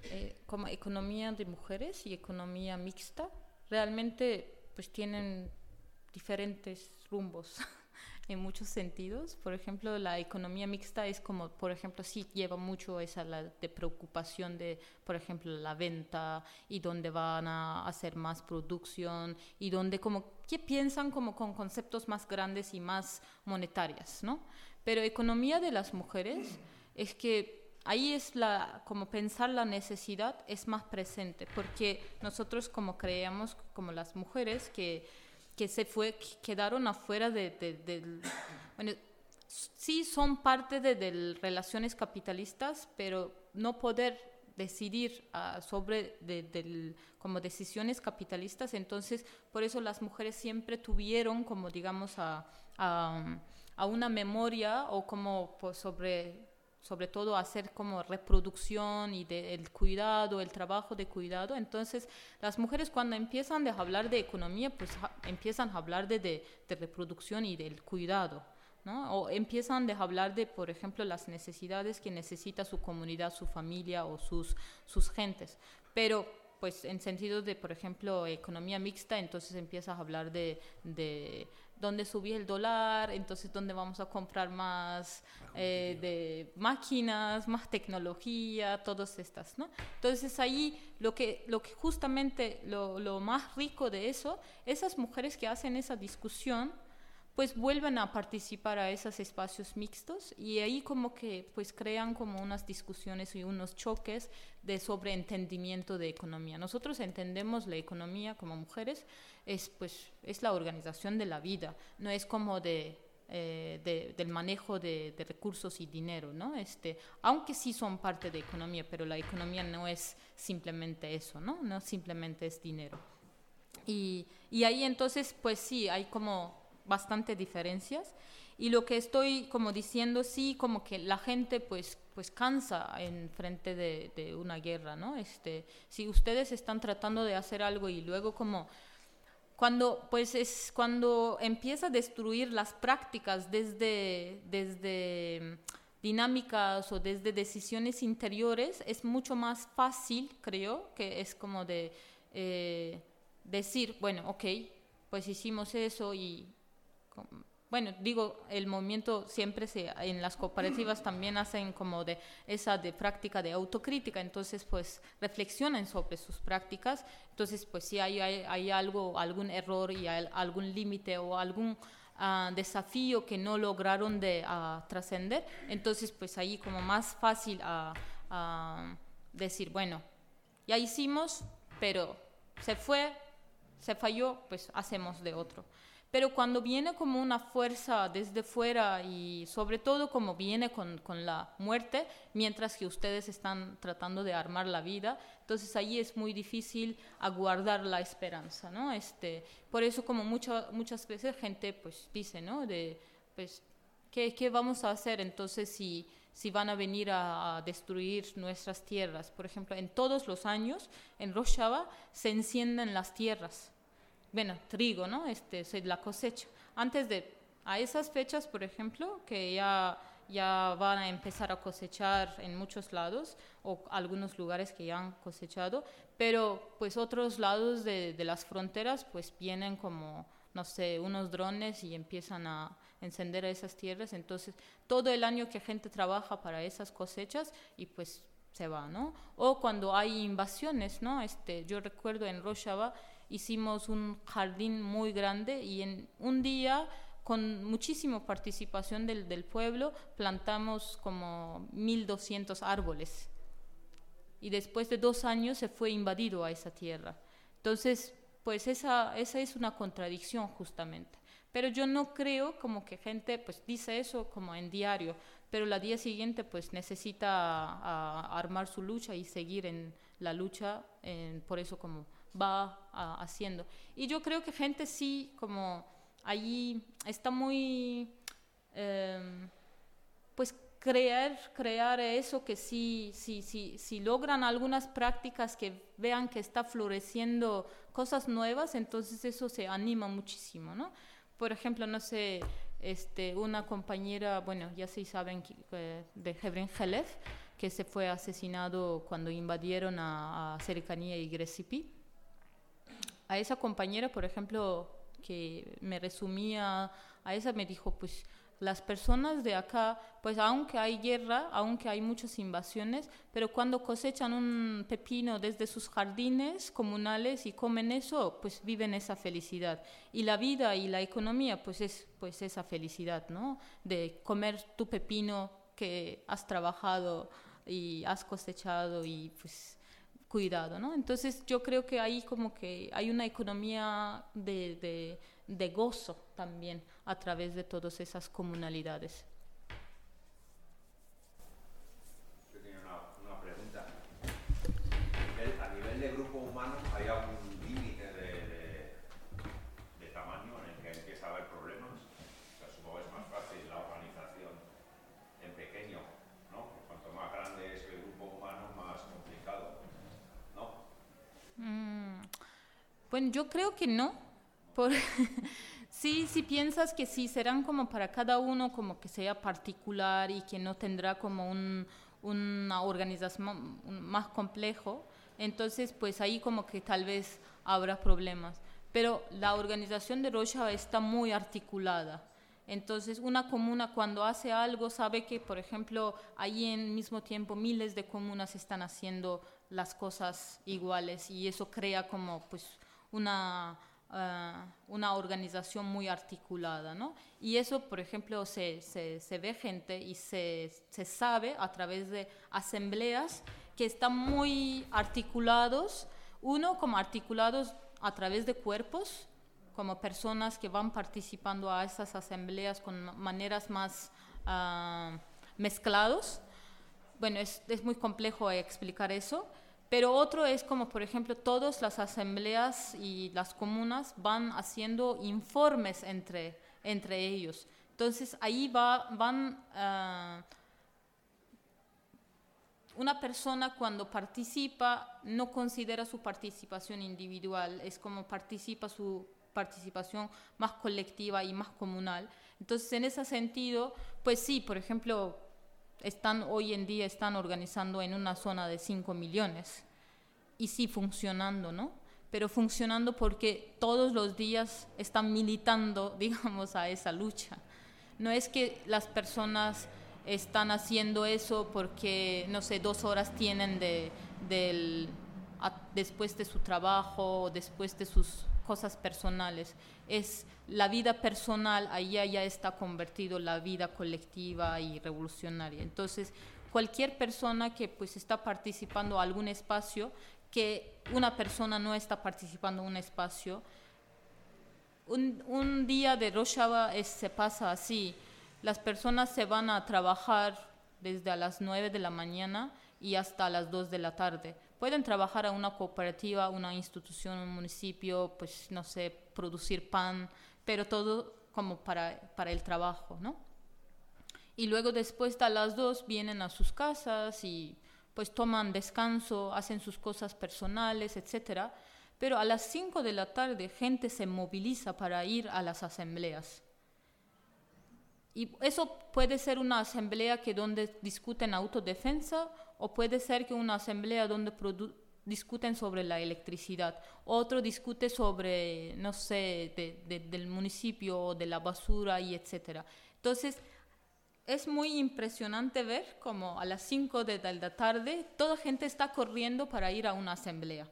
eh, economía de mujeres y economía mixta, realmente pues tienen diferentes rumbos en muchos sentidos. Por ejemplo, la economía mixta es como, por ejemplo, sí lleva mucho esa la de preocupación de, por ejemplo, la venta y donde van a hacer más producción y donde como que piensan como con conceptos más grandes y más monetarias, ¿no? Pero economía de las mujeres es que ahí es la, como pensar la necesidad es más presente, porque nosotros como creemos, como las mujeres, que que se fue, quedaron afuera de, del... Bueno, sí son parte de, relaciones capitalistas, pero no poder decidir uh, sobre de, como decisiones capitalistas, entonces por eso las mujeres siempre tuvieron como digamos a, a, a una memoria o como pues, sobre sobre todo hacer como reproducción y del cuidado, el trabajo de cuidado. Entonces, las mujeres cuando empiezan a hablar de economía, pues empiezan a hablar de, de, reproducción y del cuidado. ¿no? O empiezan a hablar de, por ejemplo, las necesidades que necesita su comunidad, su familia o sus, sus gentes. Pero pues en sentido de, por ejemplo, economía mixta, entonces empiezas a hablar de, de dónde subir el dólar, entonces dónde vamos a comprar más eh, de máquinas, más tecnología, todas estas, ¿no? Entonces ahí lo que, lo que justamente lo, lo más rico de eso, esas mujeres que hacen esa discusión, pues vuelven a participar a esos espacios mixtos y ahí como que pues crean como unas discusiones y unos choques de sobreentendimiento de economía. Nosotros entendemos la economía como mujeres es pues es la organización de la vida, no es como de eh, del manejo de, recursos y dinero, ¿no? Este, aunque sí son parte de economía, pero la economía no es simplemente eso, ¿no? No simplemente es dinero. Y, y ahí entonces, pues sí, hay como bastante diferencias. Y lo que estoy como diciendo sí como que la gente pues pues cansa en frente de, una guerra no este si ustedes están tratando de hacer algo y luego como cuando pues es cuando empieza a destruir las prácticas desde desde dinámicas o desde decisiones interiores es mucho más fácil creo que es como de eh, decir bueno ok pues hicimos eso y bueno, digo, el movimiento siempre se, en las cooperativas también hacen como de esa de práctica de autocrítica, entonces pues reflexionan sobre sus prácticas, entonces pues si hay, hay, algo, algún error y algún límite o algún ah, desafío que no lograron de uh, trascender, entonces pues ahí como más fácil a decir, bueno, ya hicimos, pero se fue, se falló, pues hacemos de otro. Pero cuando viene como una fuerza desde fuera y sobre todo como viene con, con, la muerte, mientras que ustedes están tratando de armar la vida, entonces ahí es muy difícil aguardar la esperanza, ¿no? Este, por eso como mucha, muchas veces gente pues dice, ¿no? De, pues, ¿qué, ¿qué, vamos a hacer entonces si, si van a venir a, destruir nuestras tierras? Por ejemplo, en todos los años en Rojava se encienden las tierras bueno, trigo, ¿no? Este, la cosecha. Antes de, a esas fechas, por ejemplo, que ya, ya van a empezar a cosechar en muchos lados, o algunos lugares que ya han cosechado, pero pues otros lados de, de las fronteras pues vienen como, no sé, unos drones y empiezan a encender esas tierras, entonces todo el año que gente trabaja para esas cosechas y pues se va, ¿no? O cuando hay invasiones, ¿no? Este, yo recuerdo en Rojava hicimos un jardín muy grande y en un día con muchísima participación del, del pueblo plantamos como 1.200 árboles y después de dos años se fue invadido a esa tierra. Entonces, pues esa, esa es una contradicción justamente. Pero yo no creo como que gente pues dice eso como en diario, pero la día siguiente pues necesita armar su lucha y seguir en la lucha, por eso como va haciendo. Y yo creo que gente sí, como allí está muy, em, pues crear, crear eso que sí, sí, sí, si logran algunas prácticas que vean que está floreciendo cosas nuevas, entonces eso se anima muchísimo, ¿no? Por ejemplo, no sé, este, una compañera, bueno, ya sí saben, de Hebron Helef, que se fue asesinado cuando invadieron a, a Cercanía y Grecipi a esa compañera, por ejemplo, que me resumía, a esa me dijo, pues las personas de acá, pues aunque hay guerra, aunque hay muchas invasiones, pero cuando cosechan un pepino desde sus jardines comunales y comen eso, pues viven esa felicidad. Y la vida y la economía, pues es pues esa felicidad, ¿no? De comer tu pepino que has trabajado y has cosechado y pues cuidado, ¿no? Entonces yo creo que ahí como que hay una economía de, de, gozo también a través de todas esas comunalidades. Yo tenía una, una pregunta. A nivel de grupo humano, ¿hay algún límite de, de, tamaño en el que empieza a haber problemas? O sea, supongo que es más fácil la organización en pequeño, ¿no? Cuanto más grande es el grupo humano, más complicado. Mm, bueno, yo creo que no. Por sí, si piensas que sí, serán como para cada uno, como que sea particular y que no tendrá como un, una organización más complejo, Entonces, pues ahí como que tal vez habrá problemas. Pero la organización de Rojava está muy articulada. Entonces, una comuna cuando hace algo sabe que, por ejemplo, ahí en mismo tiempo miles de comunas están haciendo las cosas iguales y eso crea como pues una, ah, una organización muy articulada, ¿no? Y eso, por ejemplo, se, se, se ve gente y se, se, sabe a través de asambleas que están muy articulados, uno como articulados a través de cuerpos, como personas que van participando a esas asambleas con maneras más uh, mezclados. Bueno, es, es, muy complejo explicar eso, pero otro es como, por ejemplo, todas las asambleas y las comunas van haciendo informes entre, entre ellos. Entonces ahí va, van... Uh, una persona cuando participa no considera su participación individual, es como participa su participación más colectiva y más comunal. Entonces, en ese sentido, pues sí, por ejemplo, están hoy en día están organizando en una zona de 5 millones y sí funcionando, ¿no? Pero funcionando porque todos los días están militando, digamos, a esa lucha. No es que las personas están haciendo eso porque, no sé, dos horas tienen de, del, después de su trabajo después de sus cosas personales. Es la vida personal, ahí ya está convertido la vida colectiva y revolucionaria. Entonces, cualquier persona que pues está participando en algún espacio, que una persona no está participando en un espacio, un, un día de Rojava se pasa así. Las personas se van a trabajar desde a las 9 de la mañana y hasta las 2 de la tarde pueden trabajar a una cooperativa, una institución, un municipio, pues no sé, producir pan, pero todo como para, para el trabajo, ¿no? Y luego después a las dos vienen a sus casas y pues toman descanso, hacen sus cosas personales, etcétera. Pero a las 5 de la tarde gente se moviliza para ir a las asambleas. Y eso puede ser una asamblea que donde discuten autodefensa o puede ser que una asamblea donde discuten sobre la electricidad, otro discute sobre, no sé, del municipio o de la basura y etcétera. Entonces, es muy impresionante ver como a las 5 de la tarde toda gente está corriendo para ir a una asamblea.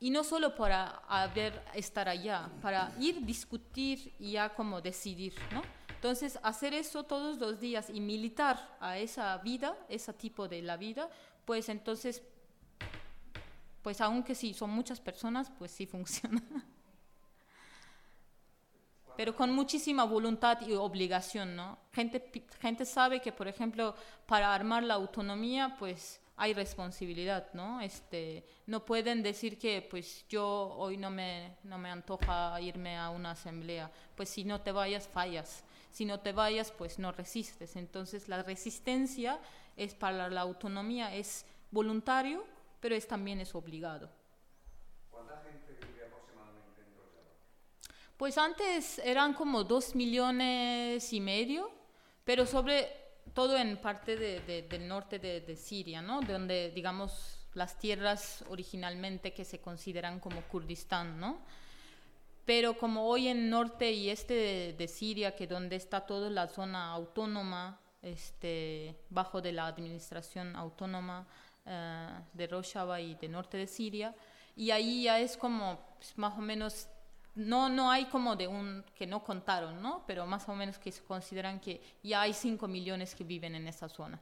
Y no solo para ver, estar allá, para ir, discutir y ya como decidir, ¿no? Entonces, hacer eso todos los días y militar a esa vida, ese tipo de la vida, pues entonces, pues aunque sí son muchas personas, pues sí funciona. Pero con muchísima voluntad y obligación, ¿no? Gente, gente sabe que, por ejemplo, para armar la autonomía, pues hay responsabilidad, ¿no? Este, no pueden decir que, pues yo hoy no me, no me antoja irme a una asamblea, pues si no te vayas, fallas si no te vayas, pues no resistes. Entonces la resistencia es para la autonomía, es voluntario, pero es, también es obligado. ¿Cuánta gente vive aproximadamente en Rojava? Pues antes eran como dos millones y medio, pero sobre todo en parte del norte de, de Siria, ¿no? Donde, digamos, las tierras originalmente que se consideran como Kurdistán, ¿no? Pero como hoy en norte y este de, Siria, que donde está toda la zona autónoma, este, bajo de la administración autónoma eh, de Rojava y de norte de Siria, y ahí ya es como pues, más o menos, no, no hay como de un, que no contaron, ¿no? Pero más o menos que se consideran que ya hay 5 millones que viven en esa zona.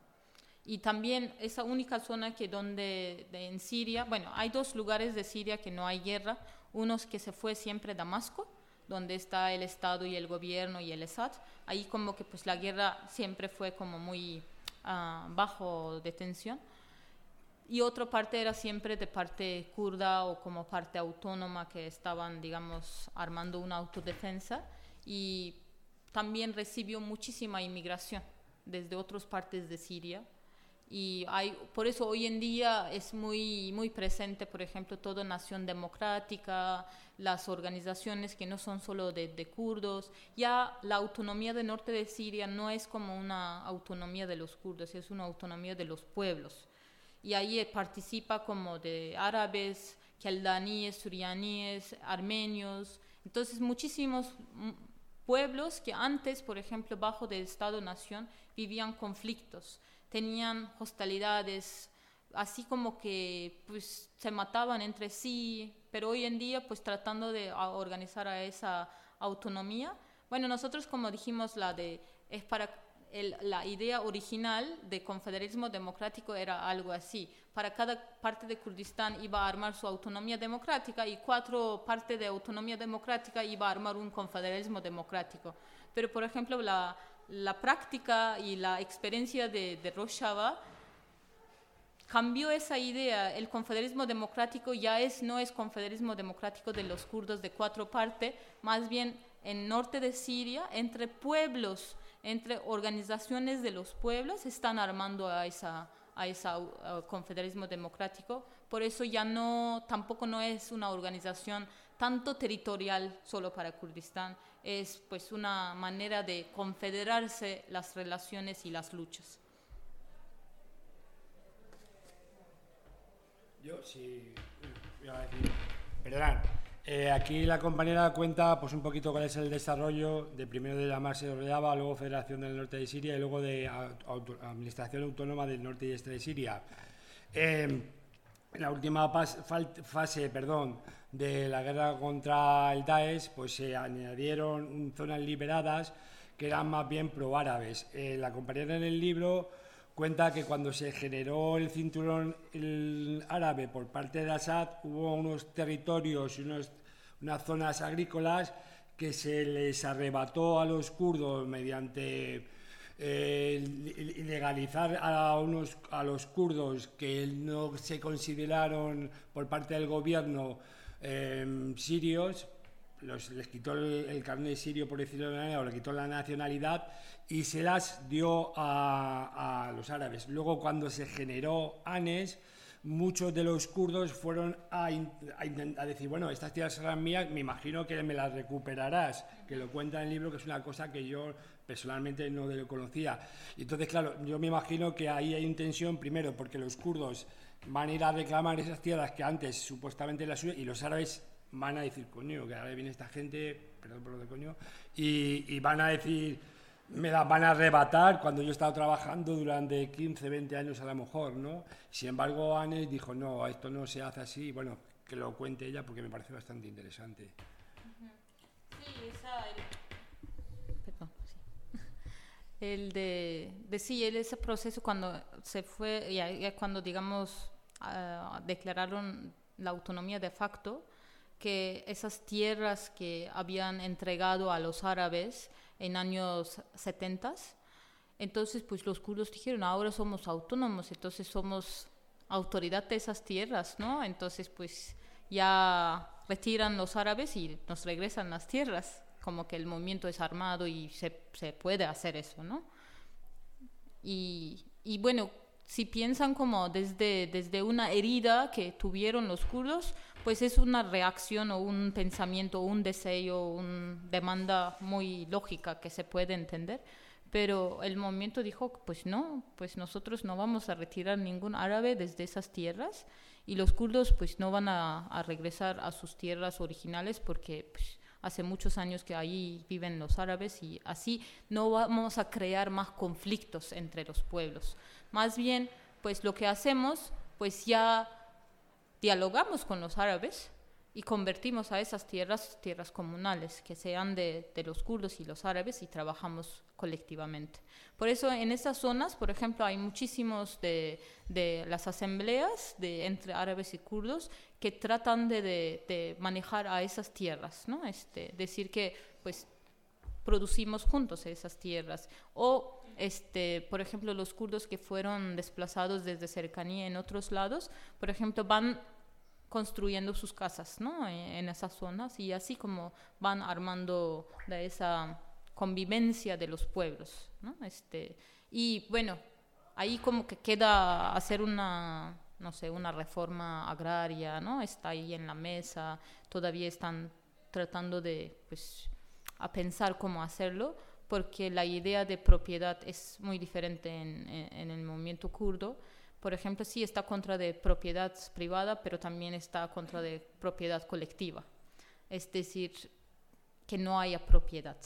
Y también esa única zona que donde en Siria, bueno, hay dos lugares de Siria que no hay guerra, unos que se fue siempre Damasco, donde está el Estado y el gobierno y el Esad. Ahí como que pues la guerra siempre fue como muy uh, bajo de tensión. Y otra parte era siempre de parte kurda o como parte autónoma que estaban, digamos, armando una autodefensa. Y también recibió muchísima inmigración desde otras partes de Siria y hay, por eso hoy en día es muy, muy presente, por ejemplo, toda Nación Democrática, las organizaciones que no son solo de, de, kurdos. Ya la autonomía del norte de Siria no es como una autonomía de los kurdos, es una autonomía de los pueblos. y ahí participa como de árabes, keldaníes, surianíes, armenios, entonces muchísimos mm, pueblos que antes, por ejemplo, bajo del Estado-Nación, vivían conflictos, tenían hostilidades, así como que pues se mataban entre sí, pero hoy en día pues tratando de organizar a esa autonomía. Bueno, nosotros como dijimos la de es para la idea original de confederalismo democrático era algo así. Para cada parte de Kurdistán iba a armar su autonomía democrática y cuatro partes de autonomía democrática iba a armar un confederalismo democrático. Pero, por ejemplo, la, la práctica y la experiencia de, Rojava cambió esa idea. El confederalismo democrático ya es, no es confederalismo democrático de los kurdos de cuatro partes, más bien en norte de Siria, entre pueblos entre organizaciones de los pueblos están armando a esa a ese confederalismo democrático. Por eso ya no, tampoco no es una organización tanto territorial solo para Kurdistán, es pues una manera de confederarse las relaciones y las luchas. Yo sí, voy a decir, perdón, eh, aquí la compañera cuenta pues un poquito cuál es el desarrollo de primero de la Marse de Rojava, luego Federación del Norte de Siria y luego de Administración Autónoma del Norte y Este de Siria. en la última fase perdón, de la guerra contra el Daesh, pues se añadieron zonas liberadas que eran más bien pro-árabes. Eh, la compañera en el libro cuenta que cuando se generó el cinturón árabe por parte de Assad hubo unos territorios y unas zonas agrícolas que se les arrebató a los kurdos mediante eh, legalizar a, unos, a los kurdos que no se consideraron por parte del gobierno eh, sirios, les quitó el, carnet sirio, por decirlo de manera, o le quitó la nacionalidad y se las dio a, los árabes. Luego, cuando se generó ANES, muchos de los kurdos fueron a, decir, bueno, estas tierras serán mías, me imagino que me las recuperarás, que lo cuenta en el libro, que es una cosa que yo personalmente no lo conocía. Y entonces, claro, yo me imagino que ahí hay intención, primero, porque los kurdos van a ir a reclamar esas tierras que antes supuestamente las suyas, y los árabes van a decir, coño, que ahora viene esta gente, perdón por lo de coño, y, van a decir, me las van a arrebatar cuando yo he estado trabajando durante 15, 20 años a lo mejor, ¿no? Sin embargo, Anne dijo, no, esto no se hace así, bueno, que lo cuente ella porque me parece bastante interesante. Sí, esa, el... Perdón, sí. El de, de sí, ese proceso cuando se fue, ya, cuando, digamos, declararon la autonomía de facto, que esas tierras que habían entregado a los árabes en años 70, entonces pues los kurdos dijeron, ahora somos autónomos, entonces somos autoridad de esas tierras, ¿no? Entonces pues ya retiran los árabes y nos regresan las tierras, como que el movimiento es armado y se, se puede hacer eso, ¿no? Y, y bueno, si piensan como desde, desde una herida que tuvieron los kurdos, pues es una reacción o un pensamiento, un deseo, una demanda muy lógica que se puede entender. Pero el movimiento dijo, pues no, pues nosotros no vamos a retirar ningún árabe desde esas tierras y los kurdos pues no van a, regresar a sus tierras originales porque pues, hace muchos años que ahí viven los árabes y así no vamos a crear más conflictos entre los pueblos. Más bien, pues lo que hacemos, pues ya dialogamos con los árabes y convertimos a esas tierras tierras comunales, que sean de, los kurdos y los árabes y trabajamos colectivamente. Por eso en esas zonas, por ejemplo, hay muchísimos de, las asambleas de, entre árabes y kurdos que tratan de, manejar a esas tierras, ¿no? Este, decir que pues producimos juntos esas tierras o este, por ejemplo, los kurdos que fueron desplazados desde cercanía en otros lados, por ejemplo, van construyendo sus casas ¿no? E, en, esas zonas y así como van armando esa convivencia de los pueblos. ¿no? Este, y bueno, ahí como que queda hacer una, no sé, una reforma agraria, ¿no? Está ahí en la mesa, todavía están tratando de, pues, a pensar cómo hacerlo, porque la idea de propiedad es muy diferente en, el movimiento kurdo. por ejemplo, sí está contra de propiedad privada, pero también está contra de propiedad colectiva. Es decir, que no haya propiedad,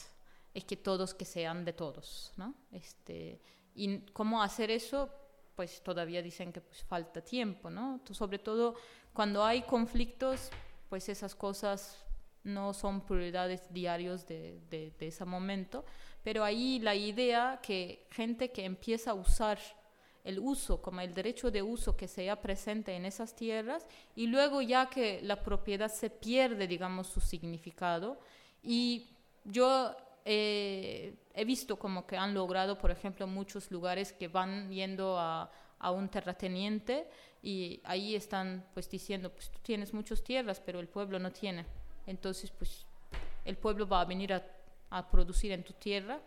es que todos que sean de todos, ¿no? Este, y cómo hacer eso, pues todavía dicen que pues, falta tiempo, ¿no? Sobre todo cuando hay conflictos, pues esas cosas no son prioridades diarios de, de, de, ese momento, pero ahí la idea que gente que empieza a usar el uso, como el derecho de uso que sea presente en esas tierras, y luego ya que la propiedad se pierde, digamos, su significado, y yo eh, he visto como que han logrado, por ejemplo, muchos lugares que van yendo a, a un terrateniente y ahí están pues diciendo, pues tú tienes muchas tierras, pero el pueblo no tiene entonces pues el pueblo va a venir a, producir en tu tierra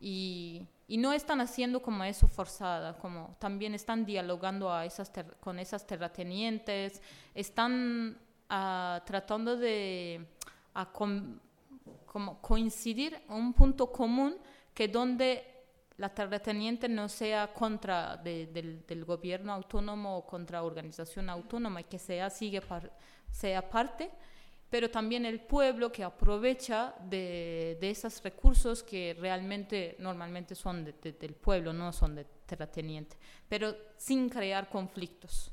y, no están haciendo como eso forzada, como también están dialogando a esas con esas terratenientes, están ah, tratando de como coincidir un punto común que donde la terrateniente no sea contra del, del, gobierno autónomo o contra organización autónoma, y que sea, sigue sea parte pero también el pueblo que aprovecha de, de esos recursos que realmente normalmente son del pueblo, no son de terrateniente, pero sin crear conflictos.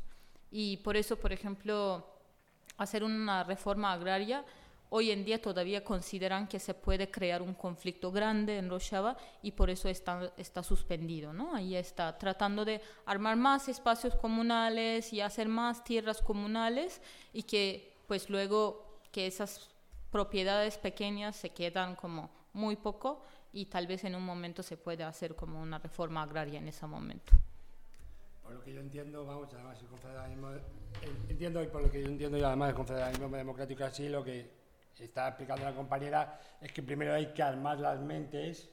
Y por eso, por ejemplo, hacer una reforma agraria, hoy en día todavía consideran que se puede crear un conflicto grande en Rojava y por eso está, está suspendido. ¿no? Ahí está tratando de armar más espacios comunales y hacer más tierras comunales y que pues luego que esas propiedades pequeñas se quedan como muy poco y tal vez en un momento se pueda hacer como una reforma agraria en ese momento. Por lo que yo entiendo, vamos, además el confederalismo, entiendo y por lo que yo entiendo y además el confederalismo democrático así, lo que está explicando la compañera es que primero hay que armar las mentes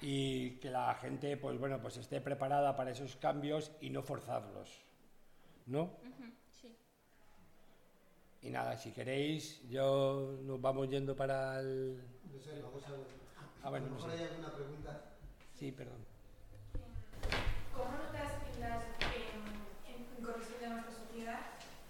y que la gente, pues bueno, pues esté preparada para esos cambios y no forzarlos, ¿no? Y nada, si queréis, yo nos vamos yendo para el... No sé, vamos a ver. Ah, bueno, no sé. hay alguna pregunta? Sí, perdón. ¿Cómo notas en, las, en, en corrupción de nuestra sociedad,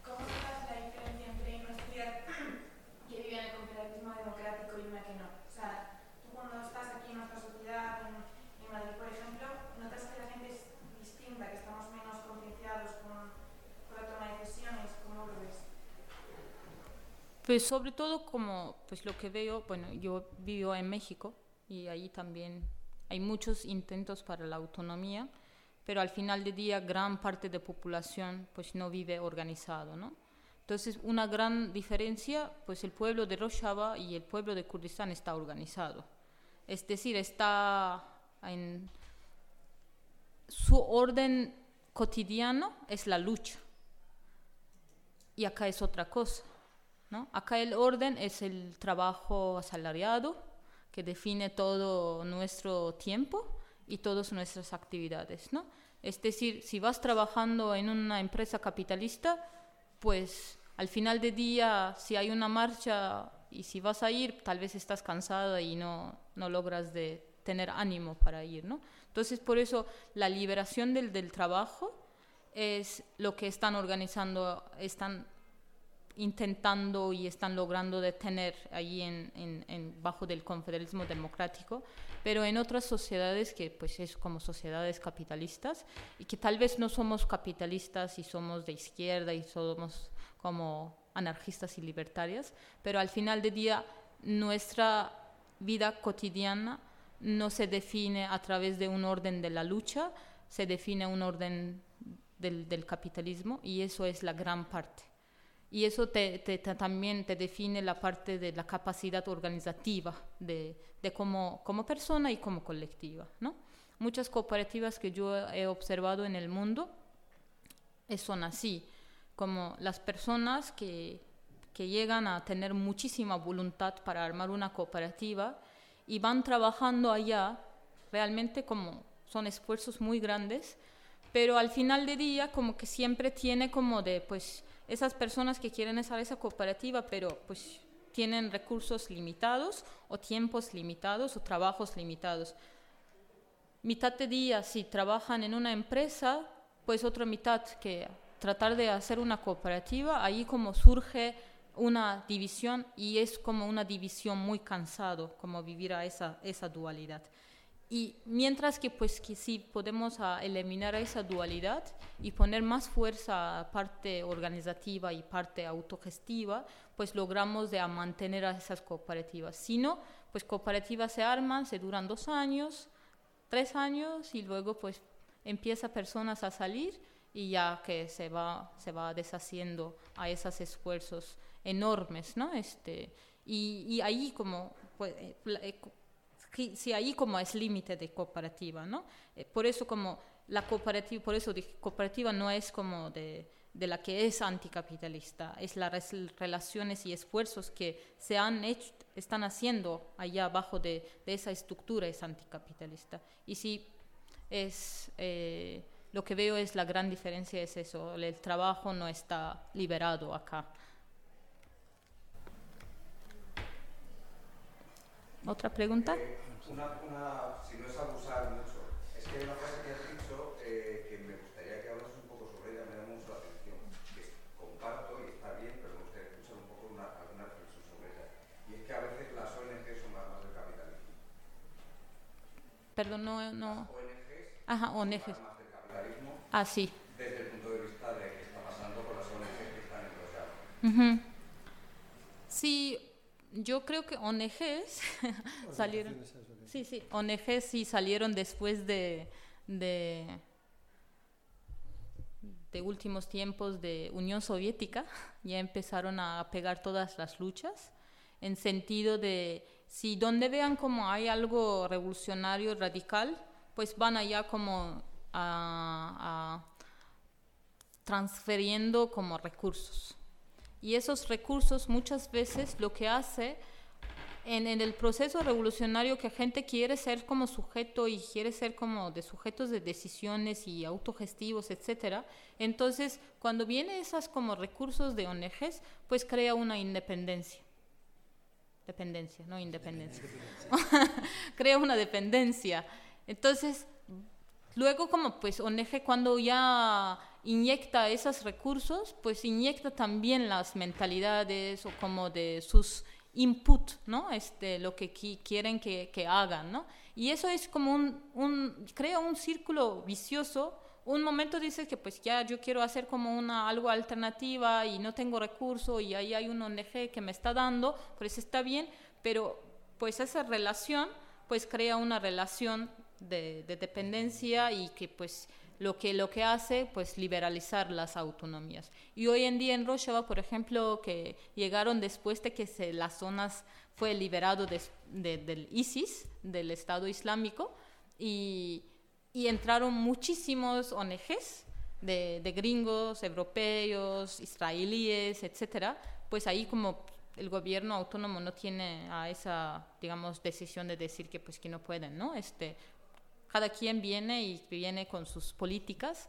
cómo notas la diferencia entre una sociedad que vive en el cooperativismo democrático y una que no? O sea, tú cuando estás aquí en nuestra sociedad, en, en Madrid, por ejemplo, notas que la gente es distinta, que estamos menos concienciados con, con la toma de decisiones, ¿cómo lo ves? Pues sobre todo como pues lo que veo, bueno, yo vivo en México y ahí también hay muchos intentos para la autonomía, pero al final del día gran parte de la población pues no vive organizado, ¿no? Entonces, una gran diferencia, pues el pueblo de Rojava y el pueblo de Kurdistán está organizado. Es decir, está en su orden cotidiano es la lucha. Y acá es otra cosa. Acá el orden es el trabajo asalariado que define todo nuestro tiempo y todas nuestras actividades. ¿no? Es decir, si vas trabajando en una empresa capitalista, pues al final del día, si hay una marcha y si vas a ir, tal vez estás cansada y no, no logras de tener ánimo para ir. ¿no? Entonces, por eso la liberación del, del trabajo es lo que están organizando, están intentando y están logrando detener allí en, en, bajo del confederalismo democrático, pero en otras sociedades que pues es como sociedades capitalistas y que tal vez no somos capitalistas y somos de izquierda y somos como anarquistas y libertarias, pero al final del día nuestra vida cotidiana no se define a través de un orden de la lucha, se define un orden del, del capitalismo y eso es la gran parte y eso te, también te define la parte de la capacidad organizativa de, de como, como, persona y como colectiva. ¿no? Muchas cooperativas que yo he observado en el mundo eh, son así, como las personas que, que llegan a tener muchísima voluntad para armar una cooperativa y van trabajando allá, realmente como son esfuerzos muy grandes, pero al final de día como que siempre tiene como de pues esas personas que quieren estar esa cooperativa, pero pues tienen recursos limitados o tiempos limitados o trabajos limitados. Mitad de día, si trabajan en una empresa, pues otra mitad que tratar de hacer una cooperativa, ahí como surge una división y es como una división muy cansado, como vivir a esa, esa dualidad. Y mientras que pues que sí podemos ah, eliminar esa dualidad y poner más fuerza a parte organizativa y parte autogestiva, pues logramos de a mantener a esas cooperativas. Si no, pues cooperativas se arman, se duran dos años, tres años y luego pues empieza personas a salir y ya que se va, se va deshaciendo a esos esfuerzos enormes, ¿no? Este, y, y ahí como, pues, eh, eh, si ahí como es límite de cooperativa, ¿no? Eh, por eso como la cooperativa, por eso cooperativa no es como de, de la que es anticapitalista, es las relaciones y esfuerzos que se han hecho, están haciendo allá abajo de, de esa estructura es anticapitalista. Y si es lo que veo es la gran diferencia es eso, el trabajo no está liberado acá. ¿Otra pregunta? Eh, una, una, si no es abusar mucho, es que hay una frase que has dicho eh, que me gustaría que hablas un poco sobre ella, me llama mucho la atención, que comparto y está bien, pero me gustaría escuchar un poco una, alguna reflexión sobre ella. Y es que a veces las ONG son más, más del capitalismo. Perdón, no... no. Las ONGs Ajá, ONGs. Más Ah, sí. Desde el punto de vista de qué está pasando con las ONGs que están enrolladas. Sí, yo creo que ONGs salieron. Sí, sí, ONGs sí salieron después de, de, de últimos tiempos de Unión Soviética. Ya empezaron a pegar todas las luchas en sentido de si donde vean como hay algo revolucionario, radical, pues van allá como a, transferiendo como recursos. Y esos recursos muchas veces lo que hace en, el proceso revolucionario que gente quiere ser como sujeto y quiere ser como de sujetos de decisiones y autogestivos, etcétera. Entonces, cuando vienen esas como recursos de ONGs, pues crea una independencia. Dependencia, no independencia. crea una dependencia. Entonces, Luego, como pues ONG cuando ya inyecta esos recursos, pues inyecta también las mentalidades o como de sus input, ¿no? Este, lo que quieren que, que, hagan, ¿no? Y eso es como un, un, crea un círculo vicioso. Un momento dices que pues ya yo quiero hacer como una algo alternativa y no tengo recursos y ahí hay un ONG que me está dando, pues está bien, pero pues esa relación pues crea una relación de, dependencia y que pues lo que, lo que hace pues liberalizar las autonomías. Y hoy en día en Rojava, por ejemplo, que llegaron después de que se, las zonas fue liberado del ISIS, del Estado Islámico, y, y entraron muchísimos ONGs de, de, gringos, europeos, israelíes, etcétera, pues ahí como el gobierno autónomo no tiene a esa, digamos, decisión de decir que pues que no pueden, ¿no? Este, cada quien viene y viene con sus políticas.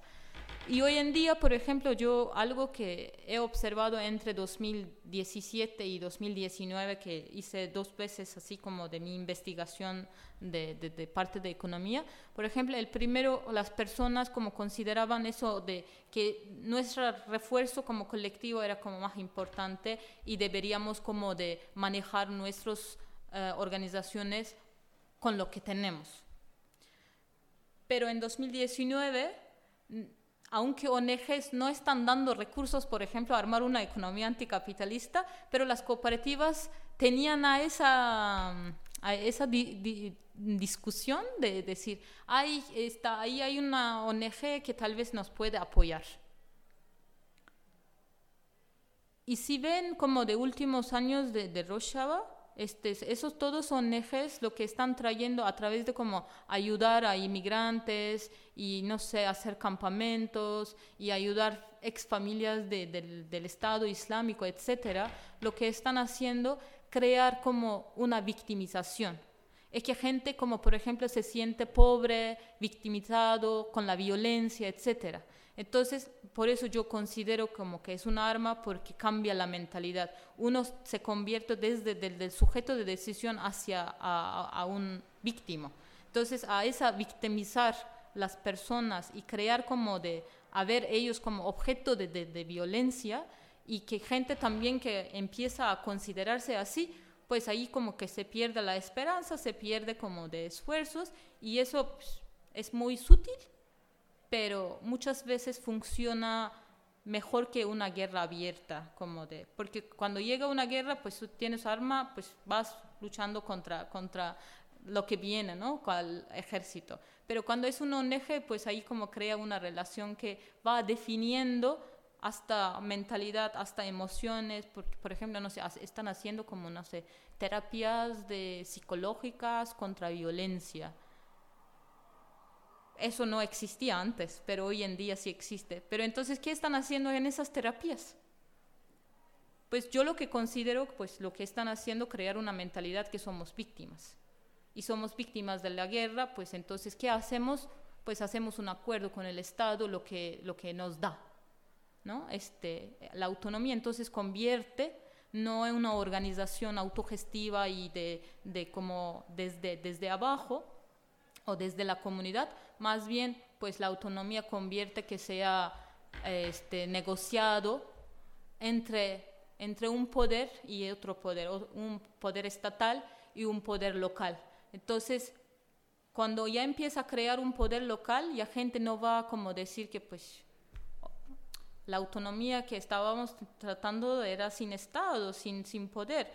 Y hoy en día, por ejemplo, yo algo que he observado entre 2017 y 2019, que hice dos veces así como de mi investigación de, parte de economía, por ejemplo, el primero, las personas como consideraban eso de que nuestro refuerzo como colectivo era como más importante y deberíamos como de manejar nuestras eh, organizaciones con lo que tenemos pero en 2019, aunque ONGs no están dando recursos, por ejemplo, a armar una economía anticapitalista, pero las cooperativas tenían esa, a esa discusión de decir, ahí, está, ahí hay una ONG que tal vez nos puede apoyar. Y si ven como de últimos años de, de este, esos todos son ejes lo que están trayendo a través de como ayudar a inmigrantes y no sé, hacer campamentos y ayudar ex familias del, del Estado Islámico, etcétera, lo que están haciendo crear como una victimización. Es que gente como por ejemplo se siente pobre, victimizado con la violencia, etcétera. Entonces, por eso yo considero como que es un arma porque cambia la mentalidad. Uno se convierte desde el sujeto de decisión hacia a, un víctima. Entonces, a esa victimizar las personas y crear como de, a ver ellos como objeto de violencia y que gente también que empieza a considerarse así, pues ahí como que se pierde la esperanza, se pierde como de esfuerzos y eso pues, es muy sutil, pero muchas veces funciona mejor que una guerra abierta, como de, porque cuando llega una guerra, pues tú tienes arma, pues vas luchando contra, contra lo que viene, ¿no? Cual ejército. Pero cuando es un ONG, pues ahí como crea una relación que va definiendo hasta mentalidad, hasta emociones, por, por ejemplo, no sé, están haciendo como, no sé, terapias de psicológicas contra violencia. Eso no existía antes, pero hoy en día sí existe. Pero entonces, ¿qué están haciendo en esas terapias? Pues yo lo que considero, pues lo que están haciendo, crear una mentalidad que somos víctimas. Y somos víctimas de la guerra, pues entonces, ¿qué hacemos? Pues hacemos un acuerdo con el Estado, lo que, lo que nos da. ¿no? Este, la autonomía entonces convierte no en una organización autogestiva y de, de como desde, desde abajo o desde la comunidad, más bien pues la autonomía convierte que sea este, negociado entre, entre un poder y otro poder, un poder estatal y un poder local. Entonces, cuando ya empieza a crear un poder local, ya gente no va a como decir que pues la autonomía que estábamos tratando era sin Estado, sin, sin poder.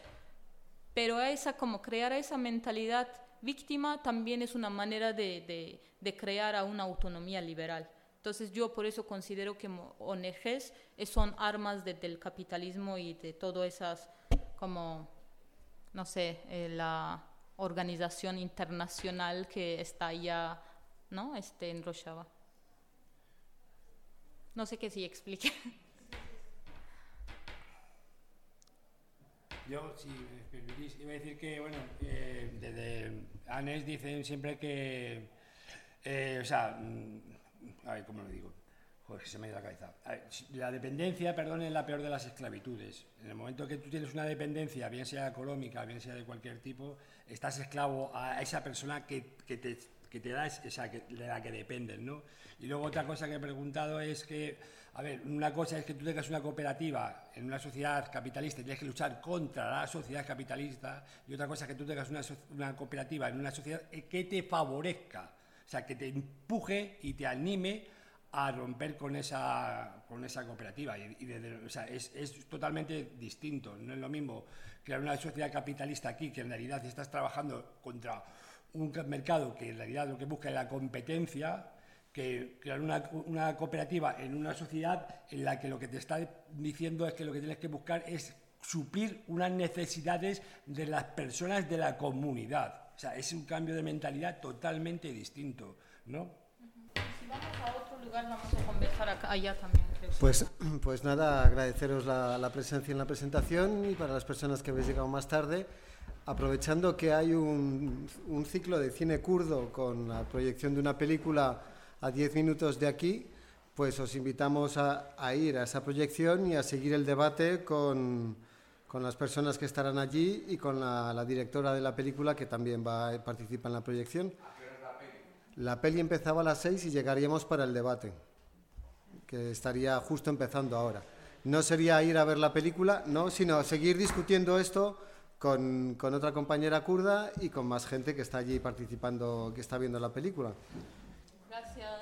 Pero esa, como crear esa mentalidad víctima también es una manera de, de, crear a una autonomía liberal. Entonces yo por eso considero que ONGs son armas de, del capitalismo y de todas esas, como, no sé, eh, la organización internacional que está allá, ¿no? Este, en Rojava. No sé qué si explique. Yo, si me permitís, iba a decir que, bueno, eh, desde ANES dicen siempre que, eh, o sea, mm, a ver, ¿cómo lo digo? Joder, se me ha ido la cabeza. La dependencia, perdón, es la peor de las esclavitudes. En el momento que tú tienes una dependencia, bien sea económica, bien sea de cualquier tipo, estás esclavo a esa persona que, que te que te da, o sea, que, de la que dependes, ¿no? Y luego otra cosa que he preguntado es que, a ver, una cosa es que tú tengas una cooperativa en una sociedad capitalista y tienes que luchar contra la sociedad capitalista, y otra cosa es que tú tengas una, una cooperativa en una sociedad que te favorezca, o sea, que te empuje y te anime a romper con esa, con esa cooperativa. Y, y de, o sea, es, es, totalmente distinto. No es lo mismo crear una sociedad capitalista aquí, que en realidad estás trabajando contra un mercado que en realidad lo que busca es la competencia, que crear una, una, cooperativa en una sociedad en la que lo que te está diciendo es que lo que tienes que buscar es suplir unas necesidades de las personas de la comunidad. O sea, es un cambio de mentalidad totalmente distinto, ¿no? Si vamos a otro lugar, vamos a conversar acá, allá también. Pues, pues nada, agradeceros la, la presencia en la presentación y para las personas que habéis llegado más tarde, aprovechando que hay un, un, ciclo de cine kurdo con la proyección de una película a 10 minutos de aquí, pues os invitamos a, a, ir a esa proyección y a seguir el debate con, con las personas que estarán allí y con la, la, directora de la película que también va a participar en la proyección. La peli? la peli empezaba a las 6 y llegaríamos para el debate, que estaría justo empezando ahora. No sería ir a ver la película, no, sino seguir discutiendo esto con, otra compañera kurda y con más gente que está allí participando, que está viendo la película. Gracias.